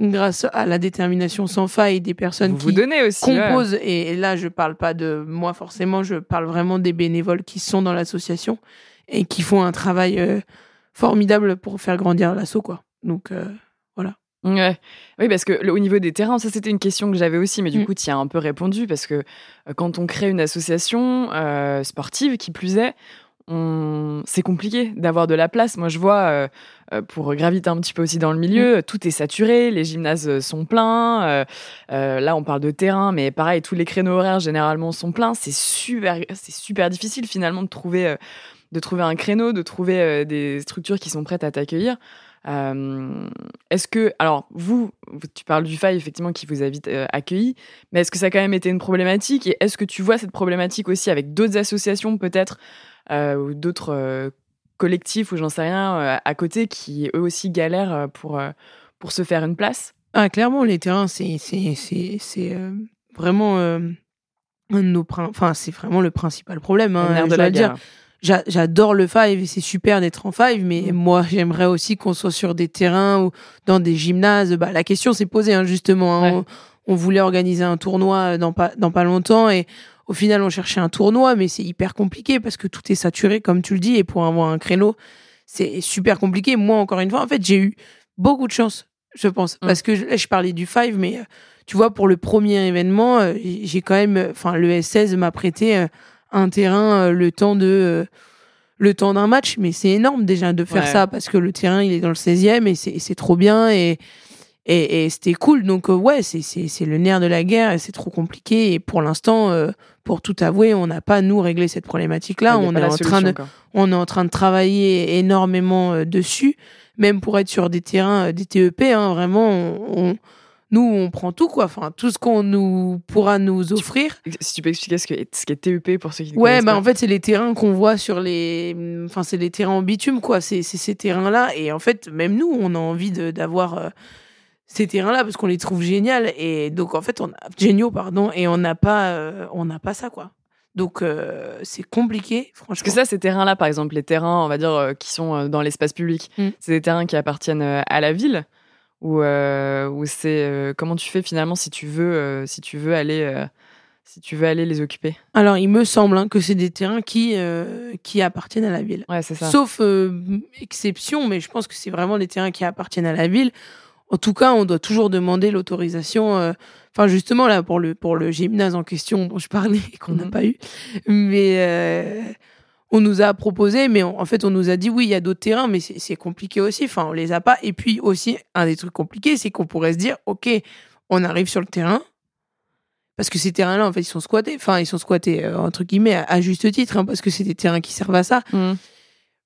grâce à la détermination sans faille des personnes qui composent. Et, là, je parle pas de moi forcément, je parle vraiment des bénévoles qui sont dans l'association et qui font un travail euh, formidable pour faire grandir l'assaut, quoi. Donc euh, voilà. Ouais. Oui, parce que au niveau des terrains, ça c'était une question que j'avais aussi, mais du mm. coup, tu y as un peu répondu parce que euh, quand on crée une association sportive, qui plus est, on... c'est compliqué d'avoir de la place. Moi, je vois, euh, euh, pour graviter un petit peu aussi dans le milieu, tout est saturé, les gymnases sont pleins. Euh, là, on parle de terrain, mais pareil, tous les créneaux horaires généralement sont pleins. C'est super, c'est super difficile finalement de trouver, de trouver un créneau, de trouver des structures qui sont prêtes à t'accueillir. Euh, est-ce que, alors vous, tu parles du FAI effectivement qui vous a vite euh, accueilli, mais est-ce que ça a quand même été une problématique? Et est-ce que tu vois cette problématique aussi avec d'autres associations peut-être euh, ou d'autres collectifs ou j'en sais rien à côté qui eux aussi galèrent pour, pour se faire une place Ah clairement les terrains c'est c'est vraiment un de nos enfin c'est vraiment le principal problème. Hein, de la dire j'adore le five et c'est super d'être en five, mais mm. moi j'aimerais aussi qu'on soit sur des terrains ou dans des gymnases. Bah, la question s'est posée hein, justement. Hein. On, voulait organiser un tournoi dans pas dans pas longtemps et au final on cherchait un tournoi, mais c'est hyper compliqué parce que tout est saturé comme tu le dis et pour avoir un créneau c'est super compliqué. Moi encore une fois, en fait j'ai eu beaucoup de chance, je pense, mm. parce que je, je parlais du five, mais euh, tu vois pour le premier événement, euh, j'ai quand même, enfin le S16 m'a prêté euh, un terrain euh, le temps de euh, le temps d'un match, mais c'est énorme déjà de faire ça parce que le terrain il est dans le 16e et c'est trop bien et et, et c'était cool. Donc euh, ouais, c'est c'est le nerf de la guerre et c'est trop compliqué et pour l'instant pour tout avouer, on n'a pas nous réglé cette problématique là, on est en train de on est en train de travailler énormément dessus, même pour être sur des terrains des TEP hein, vraiment on nous, on prend tout, quoi. Enfin, tout ce qu'on nous pourra nous offrir. Si tu peux expliquer ce qu'est ce TEP pour ceux qui ne Ouais, bah, en fait, c'est les terrains qu'on voit sur les. Enfin, c'est les terrains en bitume, quoi. C'est ces terrains-là. Et en fait, même nous, on a envie d'avoir euh, ces terrains-là parce qu'on les trouve géniaux. Et donc, en fait, on a. Géniaux, pardon. Et on n'a pas, euh, on n'a pas ça, quoi. Donc euh, c'est compliqué, franchement. Parce que ça, ces terrains-là, par exemple, les terrains, on va dire, qui sont dans l'espace public, mm. c'est des terrains qui appartiennent à la ville ou euh, c'est euh, comment tu fais finalement si tu veux euh, si tu veux aller euh, si tu veux aller les occuper? Alors il me semble hein, que c'est des terrains qui qui appartiennent à la ville. Ouais, c'est ça. Sauf exception, mais je pense que c'est vraiment des terrains qui appartiennent à la ville. En tout cas, on doit toujours demander l'autorisation. Enfin, justement là pour le pour le gymnase en question dont je parlais et (laughs) qu'on n'a mmh pas eu, mais on nous a proposé, mais en fait, on nous a dit oui, il y a d'autres terrains, mais c'est compliqué aussi. Enfin, on les a pas. Et puis aussi, un des trucs compliqués, c'est qu'on pourrait se dire, ok, on arrive sur le terrain, parce que ces terrains-là, en fait, ils sont squattés. Enfin, ils sont squattés euh, entre guillemets à, juste titre, hein, parce que c'est des terrains qui servent à ça. Mmh.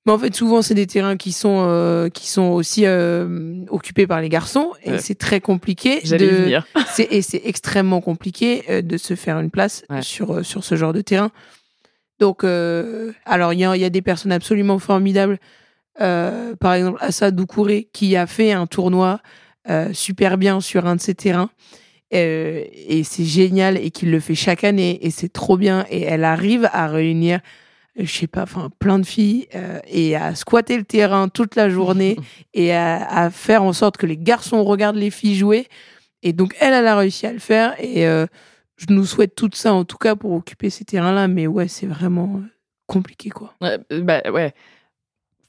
Mais en fait, souvent, c'est des terrains qui sont euh, qui sont aussi euh, occupés par les garçons, et c'est très compliqué. De... (laughs) et c'est extrêmement compliqué de se faire une place sur sur ce genre de terrain. Donc, euh, alors, il y, a, des personnes absolument formidables. Euh, par exemple, Assad Doucouré, qui a fait un tournoi euh, super bien sur un de ses terrains. et c'est génial et qu'il le fait chaque année et c'est trop bien. Et elle arrive à réunir je sais pas, enfin plein de filles et à squatter le terrain toute la journée (laughs) et à, faire en sorte que les garçons regardent les filles jouer. Et donc elle, elle a réussi à le faire et je nous souhaite tout ça, en tout cas, pour occuper ces terrains-là. Mais ouais, c'est vraiment euh, compliqué, quoi. Ouais, euh, bah, ouais.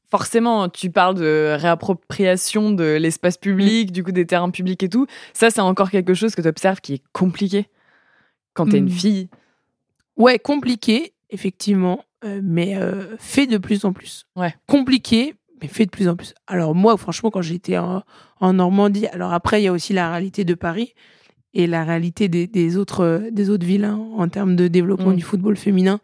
Forcément, tu parles de réappropriation de l'espace public, du coup des terrains publics et tout. Ça, c'est encore quelque chose que tu observes qui est compliqué quand tu es une hmm. fille. Ouais, compliqué, effectivement, euh, mais fait de plus en plus. Ouais. Compliqué, mais fait de plus en plus. Alors moi, franchement, quand j'étais en, en, Normandie, alors après, il y a aussi la réalité de Paris et la réalité des, des autres, des autres villes hein, en termes de développement mm. du football féminin.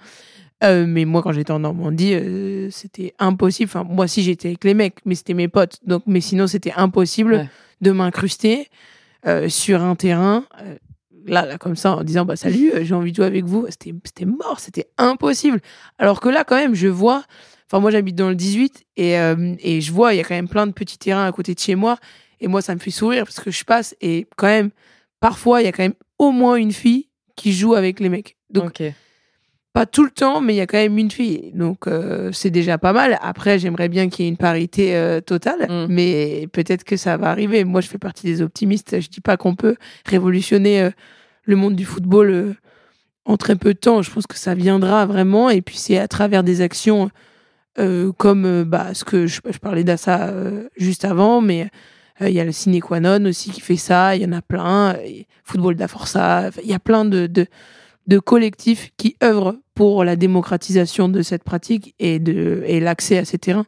Euh, mais moi, quand j'étais en Normandie, euh, c'était impossible. Enfin, moi, si j'étais avec les mecs, mais c'était mes potes. Donc, mais sinon, c'était impossible de m'incruster euh, sur un terrain. Euh, là, là, comme ça, en disant bah salut, euh, j'ai envie de jouer avec vous. C'était, mort, c'était impossible. Alors que là, quand même, je vois. Enfin, moi, j'habite dans le 18 et et je vois, il y a quand même plein de petits terrains à côté de chez moi. Et moi, ça me fait sourire parce que je passe et quand même parfois, il y a quand même au moins une fille qui joue avec les mecs. Donc, pas tout le temps, mais il y a quand même une fille. Donc, euh, c'est déjà pas mal. Après, j'aimerais bien qu'il y ait une parité euh, totale, mm. mais peut-être que ça va arriver. Moi, je fais partie des optimistes. Je dis pas qu'on peut révolutionner euh, le monde du football en très peu de temps. Je pense que ça viendra vraiment. Et puis, c'est à travers des actions comme bah, ce que je, parlais d'Assa juste avant, mais euh, il y a le Ciné Qua aussi qui fait ça. Il y en a plein. Football da. Il y a plein de, de collectifs qui œuvrent pour la démocratisation de cette pratique et, de, et l'accès à ces terrains.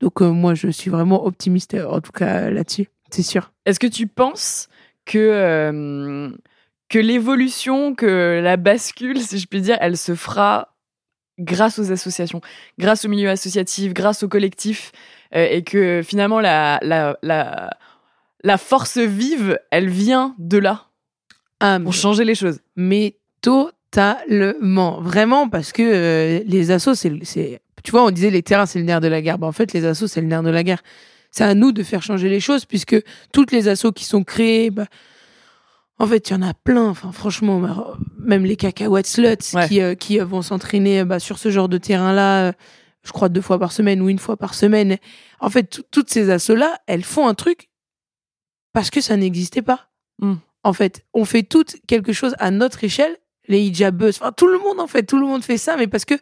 Donc euh, moi, je suis vraiment optimiste, euh, en tout cas là-dessus, c'est sûr. Est-ce que tu penses que, euh, que l'évolution, que la bascule, si je puis dire, elle se fera grâce aux associations, grâce au milieu associatif, grâce aux collectifs, et que finalement la, la, la, la force vive, elle vient de là Ah, pour changer les choses mais totalement, vraiment, parce que euh, les assos, c'est, c'est, tu vois, on disait les terrains, c'est le nerf de la guerre. Ben, en fait, les assos, c'est le nerf de la guerre. C'est à nous de faire changer les choses, puisque toutes les assos qui sont créées, bah, en fait, il y en a plein. Enfin, franchement, bah, même les cacahuètes sluts Ouais. qui, euh, qui euh, vont s'entraîner bah, sur ce genre de terrain-là, euh, je crois deux fois par semaine ou une fois par semaine. En fait, tout- toutes ces assos-là, elles font un truc parce que ça n'existait pas. Mm. En fait, on fait toutes quelque chose à notre échelle. Les hijabeuses, enfin tout le monde en fait, tout le monde fait ça, mais parce que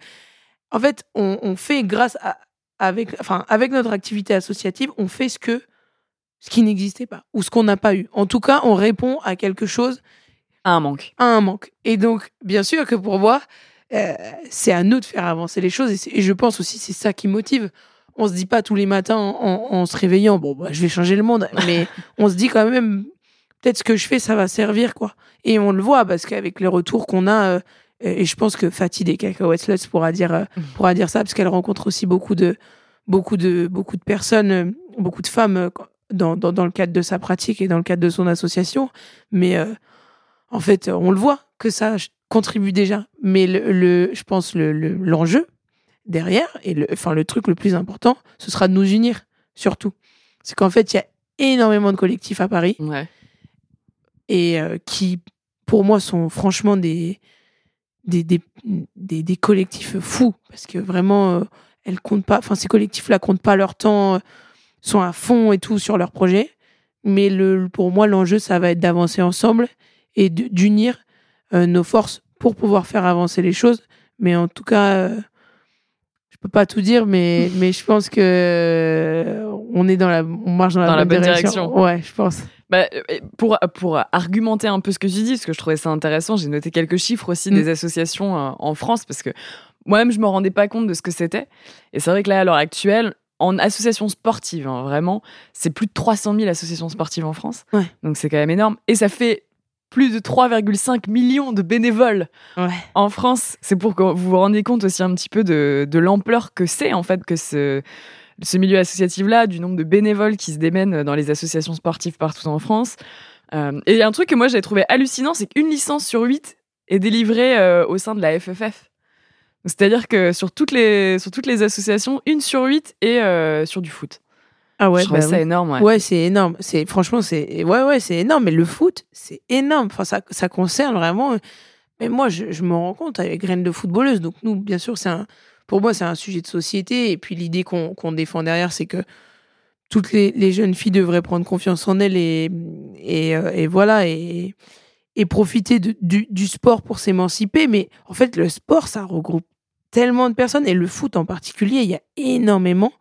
en fait, on, on fait grâce à avec, enfin avec notre activité associative, on fait ce que ce qui n'existait pas ou ce qu'on n'a pas eu. En tout cas, on répond à quelque chose, à un manque. à un manque. Et donc, bien sûr que pour moi, euh, c'est à nous de faire avancer les choses. Et, je pense aussi c'est ça qui motive. On se dit pas tous les matins en, en- en se réveillant, bon, bah, je vais changer le monde, mais (laughs) on se dit quand même, peut-être ce que je fais, ça va servir, quoi. Et on le voit parce qu'avec les retours qu'on a, euh, et je pense que Fatih des Cacahuètes Sluts pourra dire, euh, pourra dire ça parce qu'elle rencontre aussi beaucoup de, beaucoup de, beaucoup de personnes, beaucoup de femmes dans, dans, dans le cadre de sa pratique et dans le cadre de son association. Mais euh, en fait, on le voit que ça contribue déjà. Mais le, le- je pense le le- l'enjeu derrière et le, enfin le truc le plus important, ce sera de nous unir surtout. C'est qu'en fait, il y a énormément de collectifs à Paris Ouais. et euh, qui, pour moi, sont franchement des, des, des, des, des collectifs fous parce que vraiment, euh, elles comptent pas, enfin, ces collectifs-là comptent pas leur temps, sont à fond et tout sur leur projet. Mais le, pour moi, l'enjeu, ça va être d'avancer ensemble et d'unir euh, nos forces pour pouvoir faire avancer les choses. Mais en tout cas, euh, je peux pas tout dire, mais, (laughs) mais je pense que euh, on est dans la, on marche dans la, Dans la bonne, direction. direction. Ouais, je pense. Bah, pour, pour argumenter un peu ce que tu dis, parce que je trouvais ça intéressant, j'ai noté quelques chiffres aussi Mm. des associations euh, en France, parce que moi-même, je me rendais pas compte de ce que c'était. Et c'est vrai que là, à l'heure actuelle, en association sportive, hein, vraiment, c'est plus de 300 000 associations sportives en France. Ouais. Donc c'est quand même énorme. Et ça fait plus de 3,5 millions de bénévoles Ouais. en France. C'est pour que vous vous rendiez compte aussi un petit peu de, de l'ampleur que c'est, en fait, que ce, ce milieu associatif-là, du nombre de bénévoles qui se démènent dans les associations sportives partout en France. Euh, et un truc que moi j'ai trouvé hallucinant, c'est qu'une licence sur huit est délivrée euh, au sein de la FFF. C'est-à-dire que sur toutes les, sur toutes les associations, une sur huit est euh, sur du foot. Ah ouais, je bah ça oui. énorme. Ouais. Ouais, c'est énorme. C'est franchement, c'est ouais, ouais, c'est énorme. Mais le foot, c'est énorme. Enfin, ça, ça concerne vraiment. Mais moi, je, je me rends compte avec graines de footballeuse. Donc nous, bien sûr, c'est un. Pour moi, c'est un sujet de société. Et puis l'idée qu'on qu'on défend derrière, c'est que toutes les, les jeunes filles devraient prendre confiance en elles et et, euh, et voilà et et profiter de- du, du sport pour s'émanciper. Mais en fait, le sport, ça regroupe tellement de personnes et le foot en particulier, il y a énormément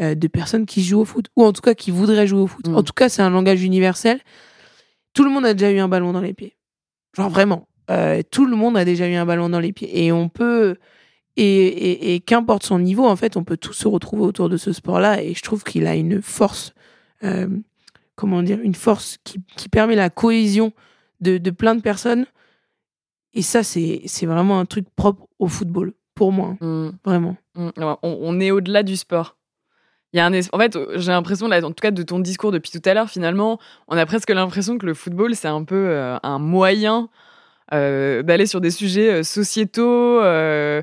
euh, de personnes qui jouent au foot, ou en tout cas qui voudraient jouer au foot. Mm. En tout cas, c'est un langage universel. Tout le monde a déjà eu un ballon dans les pieds. Genre vraiment. Euh, tout le monde a déjà eu un ballon dans les pieds. Et on peut. Et, et, et qu'importe son niveau, en fait, on peut tous se retrouver autour de ce sport-là. Et je trouve qu'il a une force. euh, comment dire Une force qui, qui permet la cohésion de, de plein de personnes. Et ça, c'est vraiment un truc propre au football, pour moi. Mm. Vraiment. Mm, on, on est au-delà du sport. Il y a un es- en fait, j'ai l'impression, là, en tout cas, de ton discours depuis tout à l'heure, finalement, on a presque l'impression que le football, c'est un peu euh, un moyen euh, d'aller sur des sujets euh, sociétaux, euh,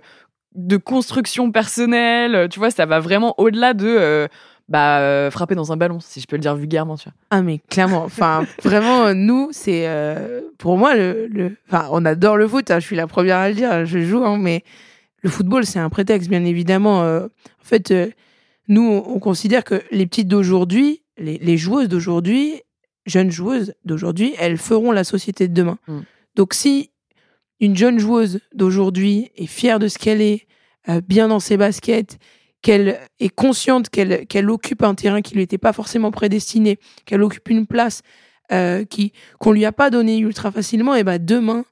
de construction personnelle. Tu vois, ça va vraiment au-delà de bah, euh, frapper dans un ballon, si je peux le dire vulgairement. Tu vois. Ah mais clairement, enfin (laughs) vraiment nous c'est euh, pour moi le, le enfin on adore le foot, hein, je suis la première à le dire, je joue hein, mais le football c'est un prétexte bien évidemment. euh, en fait euh, nous on, on considère que les petites d'aujourd'hui, les, les joueuses d'aujourd'hui, jeunes joueuses d'aujourd'hui, elles feront la société de demain. Mm. Donc si une jeune joueuse d'aujourd'hui est fière de ce qu'elle est, euh, bien dans ses baskets, qu'elle est consciente qu'elle qu'elle occupe un terrain qui lui était pas forcément prédestiné, qu'elle occupe une place qui qu'on lui a pas donnée ultra facilement, et ben demain,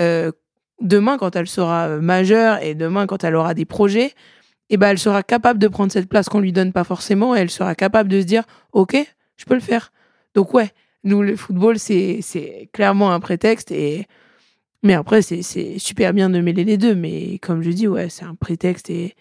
euh, demain, quand elle sera euh, majeure et demain, quand elle aura des projets, eh ben, elle sera capable de prendre cette place qu'on lui donne pas forcément et elle sera capable de se dire, OK, je peux le faire. Donc, ouais, nous, le football, c'est, c'est clairement un prétexte et, mais après, c'est, c'est super bien de mêler les deux. Mais comme je dis, ouais, c'est un prétexte et,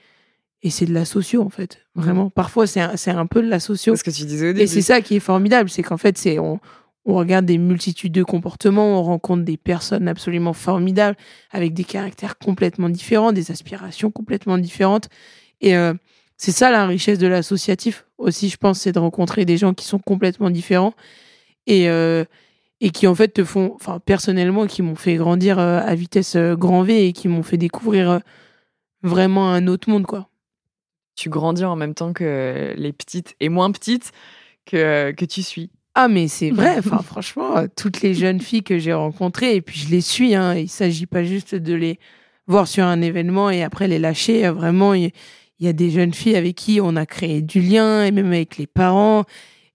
et c'est de la socio, en fait. Vraiment. Parfois, c'est un, c'est un peu de la socio. C'est ce que tu disais au début. Et c'est ça qui est formidable, c'est qu'en fait, c'est on, on regarde des multitudes de comportements, on rencontre des personnes absolument formidables, avec des caractères complètement différents, des aspirations complètement différentes. Et euh, c'est ça la richesse de l'associatif aussi, je pense, c'est de rencontrer des gens qui sont complètement différents et, euh, et qui en fait te font, enfin personnellement, qui m'ont fait grandir euh, à vitesse grand V et qui m'ont fait découvrir vraiment un autre monde, quoi. Tu grandis en même temps que les petites et moins petites que, que tu suis. Ah mais c'est vrai, (laughs) enfin franchement, euh, toutes les jeunes filles que j'ai rencontrées et puis je les suis, hein, il s'agit pas juste de les voir sur un événement et après les lâcher. euh, Vraiment, il il y, a des jeunes filles avec qui on a créé du lien et même avec les parents.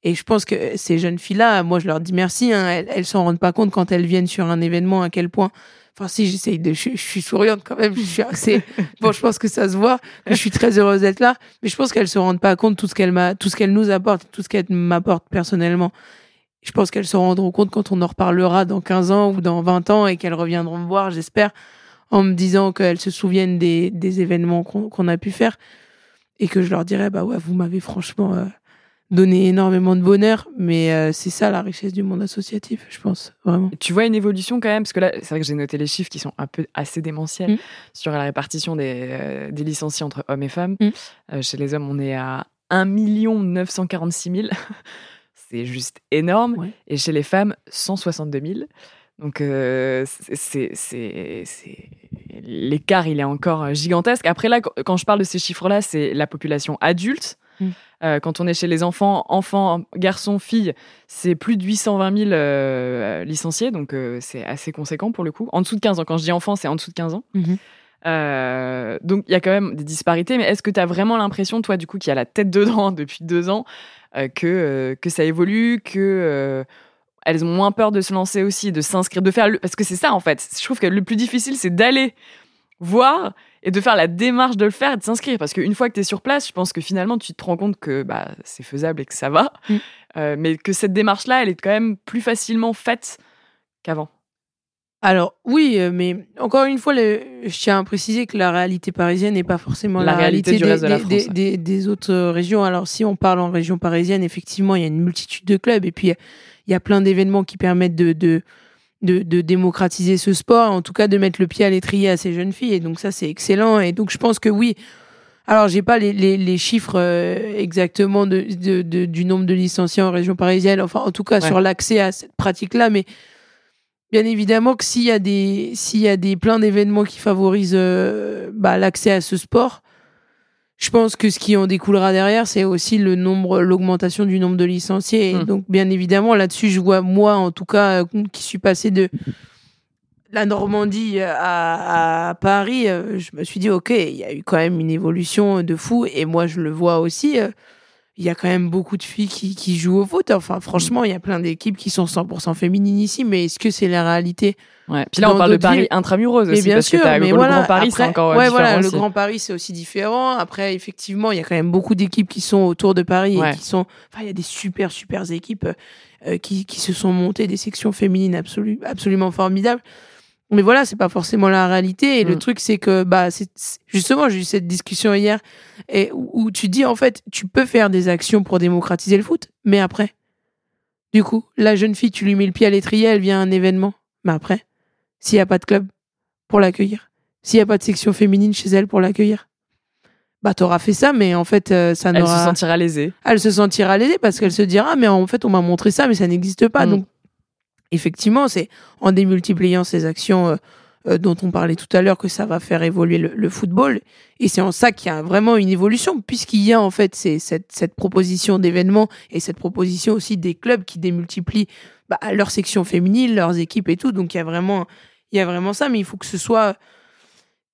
Et je pense que ces jeunes filles-là, moi je leur dis merci. Hein, elles, elles s'en rendent pas compte quand elles viennent sur un événement à quel point. Enfin si j'essaye de, je, suis souriante quand même. Je suis assez. bon, je pense que ça se voit. Je suis très heureuse d'être là, mais je pense qu'elles se rendent pas compte tout ce qu'elle m'a, tout ce qu'elle nous apporte, tout ce qu'elle m'apporte personnellement. Je pense qu'elles se rendront compte quand on en reparlera dans 15 ans ou dans 20 ans et qu'elles reviendront me voir, j'espère, en me disant qu'elles se souviennent des, événements qu'on a pu faire et que je leur dirai, bah ouais, vous m'avez franchement euh, donné énormément de bonheur, mais euh, c'est ça la richesse du monde associatif, je pense, vraiment. Tu vois une évolution quand même, parce que là, c'est vrai que j'ai noté les chiffres qui sont un peu assez démentiels Mm. sur la répartition des, euh, des licenciés entre hommes et femmes. Mm. Euh, chez les hommes, on est à 1 946 000. c'est juste énorme. Ouais. Et chez les femmes, 162 000. Donc, c'est- L'écart, il est encore gigantesque. Après, là, quand je parle de ces chiffres-là, c'est la population adulte. Mm. Euh, quand on est chez les enfants, enfants, garçons, filles, c'est plus de 820 000 euh, licenciés, donc euh, c'est assez conséquent pour le coup. En dessous de 15 ans, quand je dis enfant, c'est en dessous de 15 ans. Mhm. Euh, donc il y a quand même des disparités, mais est-ce que tu as vraiment l'impression, toi, du coup, qui a la tête dedans (laughs) depuis deux ans, euh, que, euh, que ça évolue, que euh, elles ont moins peur de se lancer aussi, de s'inscrire, de faire le... Parce que c'est ça, en fait. Je trouve que le plus difficile, c'est d'aller voir et de faire la démarche de le faire et de s'inscrire. Parce qu'une fois que tu es sur place, je pense que finalement, tu te rends compte que bah, c'est faisable et que ça va. Mm. Euh, mais que cette démarche-là, elle est quand même plus facilement faite qu'avant. Alors oui, euh, mais encore une fois, le- je tiens à préciser que la réalité parisienne n'est pas forcément La la, réalité réalité, du reste des, de la France, des- des- des autres euh, régions. Alors si on parle en région parisienne, effectivement, il y a une multitude de clubs et puis il y a plein d'événements qui permettent de, de, de, de démocratiser ce sport, en tout cas de mettre le pied à l'étrier à ces jeunes filles. Et donc ça, c'est excellent. Et donc je pense que oui. Alors j'ai pas les, les, les chiffres euh, exactement de, de, de- du nombre de licenciés en région parisienne, enfin en tout cas Ouais. sur l'accès à cette pratique-là, mais Bien évidemment que s'il y a des s'il y a des plein d'événements qui favorisent euh, bah, l'accès à ce sport, je pense que ce qui en découlera derrière, c'est aussi le nombre, l'augmentation du nombre de licenciés. Et Mm. donc, bien évidemment, là-dessus, je vois moi, en tout cas, euh, qui suis passé de la Normandie à, à Paris, euh, je me suis dit, ok, il y a eu quand même une évolution de fou. Et moi, je le vois aussi. Il y a quand même beaucoup de filles qui, qui jouent au foot. Enfin, franchement, il y a plein d'équipes qui sont 100% féminines ici, mais est-ce que c'est la réalité Ouais. Puis là, on parle de Paris intramuros Mais aussi, bien parce sûr, que mais le voilà. Grand Paris, c'est encore ouais, voilà, le. Grand Paris, c'est aussi différent. Après, effectivement, il y a quand même beaucoup d'équipes qui sont autour de Paris Ouais. et qui sont. Enfin, il y a des super, super équipes euh, qui, qui se sont montées des sections féminines absolu, absolument formidables. Mais voilà, c'est pas forcément la réalité. Et le Mm. truc, c'est que, bah, c'est justement, j'ai eu cette discussion hier et où, où tu dis, en fait, tu peux faire des actions pour démocratiser le foot, mais après, du coup, la jeune fille, tu lui mets le pied à l'étrier, elle vient à un événement. Mais après, s'il n'y a pas de club pour l'accueillir, s'il n'y a pas de section féminine chez elle pour l'accueillir, bah, t'auras fait ça, mais en fait, euh, ça Elle n'aura se sentira lésée. elle se sentira lésée parce qu'elle se dira mais en fait on m'a montré ça mais ça n'existe pas Mm. donc effectivement c'est en démultipliant ces actions euh, euh, dont on parlait tout à l'heure que ça va faire évoluer le, le football. Et c'est en ça qu'il y a vraiment une évolution puisqu'il y a en fait cette, cette proposition d'événements et cette proposition aussi des clubs qui démultiplient bah, leurs sections féminines leurs équipes et tout. Donc il y a vraiment il y a vraiment ça. Mais il faut que ce soit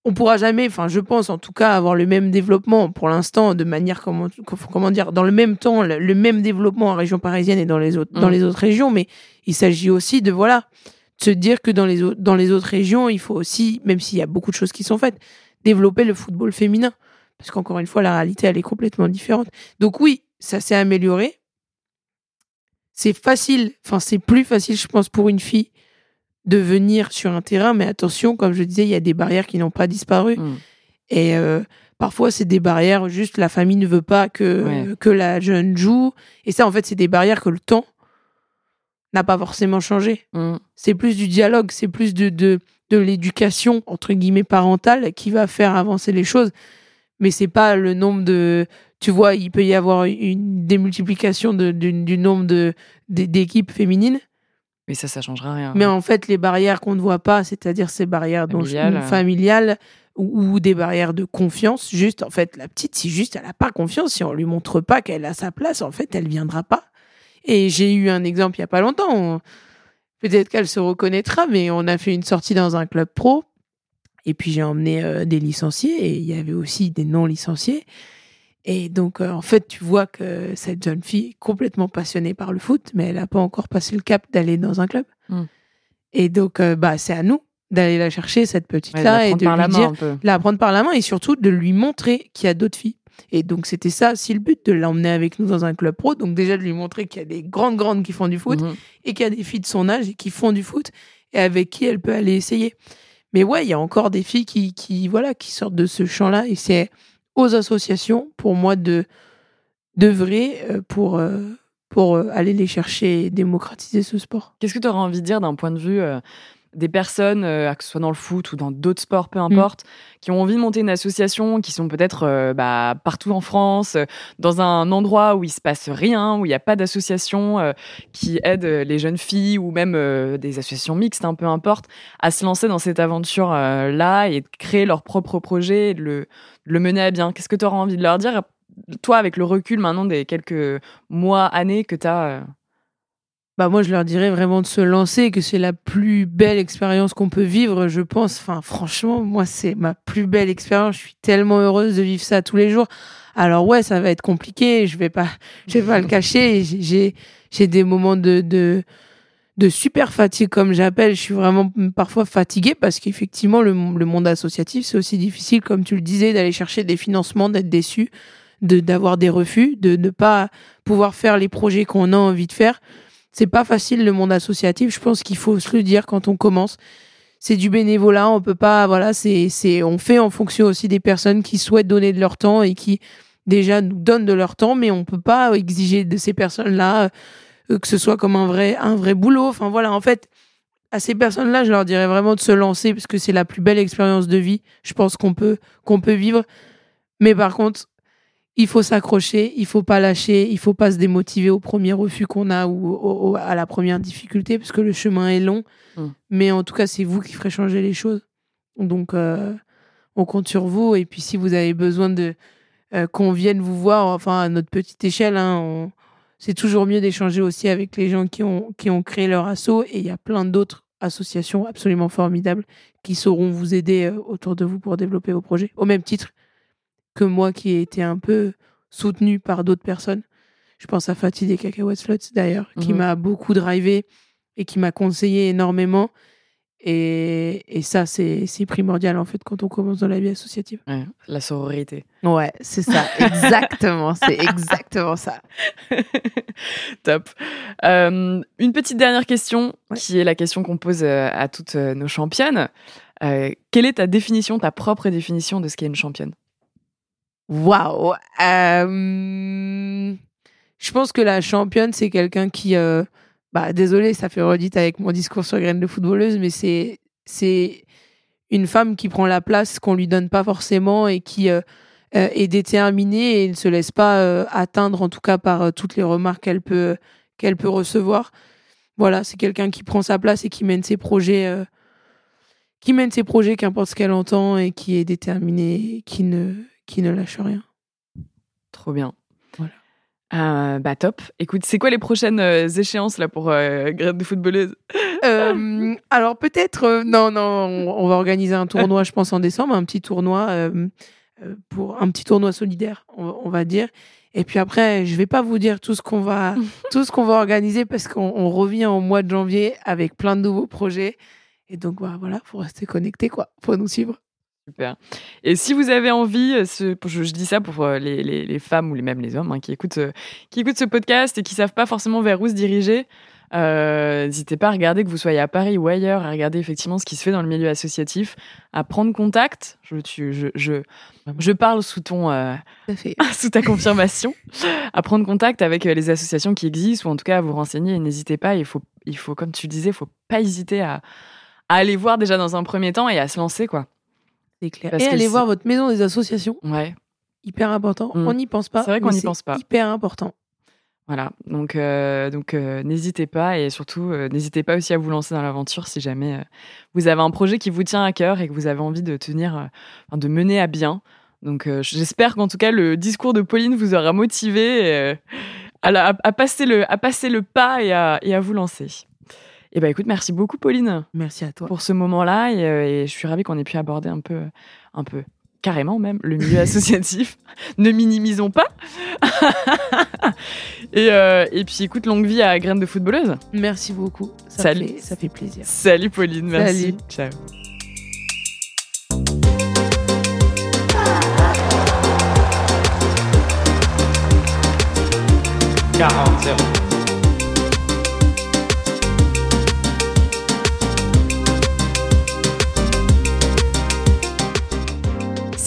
on pourra jamais, enfin je pense en tout cas avoir le même développement pour l'instant de manière comment comment dire dans le même temps le, le même développement en région parisienne et dans les autres dans Mm. les autres régions, mais il s'agit aussi de voilà se dire que dans les, dans les autres régions, il faut aussi, même s'il y a beaucoup de choses qui sont faites, développer le football féminin. Parce qu'encore une fois, la réalité, elle est complètement différente. Donc oui, ça s'est amélioré. C'est facile, enfin c'est plus facile, je pense, pour une fille de venir sur un terrain, mais attention, comme je disais, il y a des barrières qui n'ont pas disparu. Mm. Et euh, parfois, c'est des barrières, juste la famille ne veut pas que, Ouais. que la jeune joue. Et ça, en fait, c'est des barrières que le temps n'a pas forcément changé. Mm. C'est plus du dialogue, c'est plus de, de, de l'éducation, entre guillemets, parentale qui va faire avancer les choses. Mais c'est pas le nombre de. Tu vois, il peut y avoir une démultiplication de, du, du nombre d'équipes féminines. Mais ça, ça changera rien. Mais en fait, les barrières qu'on ne voit pas, c'est-à-dire ces barrières Familiales. familiales ou, ou des barrières de confiance, juste, en fait, la petite, si juste elle n'a pas confiance, si on lui montre pas qu'elle a sa place, en fait, elle viendra pas. Et j'ai eu un exemple il y a pas longtemps. on- Peut-être qu'elle se reconnaîtra, mais on a fait une sortie dans un club pro. Et puis j'ai emmené euh, des licenciés et il y avait aussi des non licenciés. Et donc, euh, en fait, tu vois que cette jeune fille est complètement passionnée par le foot, mais elle n'a pas encore passé le cap d'aller dans un club. Mm. Et donc, euh, bah, c'est à nous d'aller la chercher, cette petite-là, et de lui dire, la prendre par la main et surtout de lui montrer qu'il y a d'autres filles. Et donc, c'était ça aussi le but, de l'emmener avec nous dans un club pro. Donc, déjà, de lui montrer qu'il y a des grandes, grandes qui font du foot Mhm. et qu'il y a des filles de son âge et qui font du foot et avec qui elle peut aller essayer. Mais ouais, il y a encore des filles qui, qui, voilà, qui sortent de ce champ-là et c'est aux associations, pour moi, de d'œuvrer euh, pour, euh, pour euh, aller les chercher et démocratiser ce sport. Qu'est-ce que tu aurais envie de dire d'un point de vue euh, des personnes, euh, que ce soit dans le foot ou dans d'autres sports, peu importe, qui ont envie de monter une association, qui sont peut-être euh, bah, partout en France, dans un endroit où il se passe rien, où il n'y a pas d'association qui aide les jeunes filles ou même des associations mixtes, hein, peu importe, à se lancer dans cette aventure-là et de créer leur propre projet et de le, le mener à bien. Qu'est-ce que tu auras envie de leur dire, toi, avec le recul maintenant des quelques mois, années que tu as Bah moi, je leur dirais vraiment de se lancer, que c'est la plus belle expérience qu'on peut vivre, je pense. Enfin, franchement, moi, c'est ma plus belle expérience. Je suis tellement heureuse de vivre ça tous les jours. Alors ouais, ça va être compliqué. Je vais pas, je vais pas le cacher. J'ai, j'ai des moments de, de, de super fatigue, comme j'appelle. Je suis vraiment parfois fatiguée parce qu'effectivement, le, le monde associatif, c'est aussi difficile, comme tu le disais, d'aller chercher des financements, d'être déçu, de, d'avoir des refus, de ne pas pouvoir faire les projets qu'on a envie de faire c'est pas facile le monde associatif. Je pense qu'il faut se le dire quand on commence. C'est du bénévolat, on peut pas, voilà, c'est, c'est, on fait en fonction aussi des personnes qui souhaitent donner de leur temps et qui déjà nous donnent de leur temps, mais on peut pas exiger de ces personnes-là euh, que ce soit comme un vrai, un vrai boulot. Enfin voilà, en fait, à ces personnes-là, je leur dirais vraiment de se lancer parce que c'est la plus belle expérience de vie. Je pense qu'on peut, qu'on peut vivre. Mais par contre, il faut s'accrocher, il faut pas lâcher, il faut pas se démotiver au premier refus qu'on a ou à la première difficulté, parce que le chemin est long. Mm. Mais en tout cas, c'est vous qui ferez changer les choses. Donc, euh, on compte sur vous. Et puis, si vous avez besoin de euh, qu'on vienne vous voir, enfin, à notre petite échelle, hein, on- c'est toujours mieux d'échanger aussi avec les gens qui ont, qui ont créé leur asso. Et il y a plein d'autres associations absolument formidables qui sauront vous aider euh, autour de vous pour développer vos projets. Au même titre que moi qui ai été un peu soutenu par d'autres personnes. Je pense à Fatih des Cacahuètes d'ailleurs, qui Mhm. m'a beaucoup drivé et qui m'a conseillé énormément. Et, et ça, c'est primordial en fait quand on commence dans la vie associative. Ouais, la sororité. Ouais, c'est ça, (laughs) exactement, c'est exactement ça. (laughs) Top. Euh, une petite dernière question, Ouais. qui est la question qu'on pose euh, à toutes euh, nos championnes. Euh, quelle est ta définition, ta propre définition de ce qu'est une championne? Waouh Je pense que la championne, c'est quelqu'un qui. euh, bah, désolé, ça fait redite avec mon discours sur graine de footballeuse, mais c'est c'est une femme qui prend la place qu'on lui donne pas forcément et qui euh, euh, est déterminée et ne se laisse pas euh, atteindre, en tout cas par toutes les remarques qu'elle peut qu'elle peut recevoir. Voilà, c'est quelqu'un qui prend sa place et qui mène ses projets. qui mène ses projets, qu'importe ce qu'elle entend, et qui est déterminée, et qui ne, qui ne lâche rien. Trop bien. Voilà. Euh, bah top. Écoute, c'est quoi les prochaines euh, échéances là pour euh, Graine de footballeuse? Euh, (laughs) alors peut-être, non, non, on, on va organiser un tournoi, je pense en décembre, un petit tournoi pour un petit tournoi solidaire, on, on va dire. Et puis après, je vais pas vous dire tout ce qu'on va, (laughs) tout ce qu'on va organiser parce qu'on on revient au mois de janvier avec plein de nouveaux projets. Et donc bah, voilà, faut rester connecté quoi, faut nous suivre. Super. Et si vous avez envie, euh, ce, je, je dis ça pour euh, les, les, les femmes ou les, même les hommes hein, qui, écoutent, euh, qui écoutent ce podcast et qui savent pas forcément vers où se diriger, euh, n'hésitez pas à regarder que vous soyez à Paris ou ailleurs, à regarder effectivement ce qui se fait dans le milieu associatif, à prendre contact. Je, tu, je, je, je parle sous ton, euh, fait. (laughs) sous ta confirmation, à prendre contact avec les associations qui existent ou en tout cas à vous renseigner. Et n'hésitez pas, il faut, il faut, comme tu le disais, il faut pas hésiter à, à aller voir déjà dans un premier temps et à se lancer quoi. C'est clair. Parce et allez voir votre maison des associations, Ouais. hyper important. Mm. On n'y pense pas. C'est vrai qu'on n'y pense pas. Hyper important. Voilà, donc, euh, donc euh, n'hésitez pas et surtout euh, n'hésitez pas aussi à vous lancer dans l'aventure si jamais vous avez un projet qui vous tient à cœur et que vous avez envie de tenir, de mener à bien. Donc j'espère qu'en tout cas le discours de Pauline vous aura motivé à, la- à- à passer le, à passer le pas et à, et à vous lancer. Et ben écoute, merci beaucoup Pauline Merci à toi. pour ce moment-là et, euh, et je suis ravie qu'on ait pu aborder un peu, un peu, carrément même, le milieu (laughs) associatif. ne minimisons pas. (laughs) et, euh, et puis écoute, longue vie à Graines de footballeuse. Merci beaucoup. Ça, Salut. Fait, ça fait plaisir. Salut Pauline, merci. Salut. Ciao.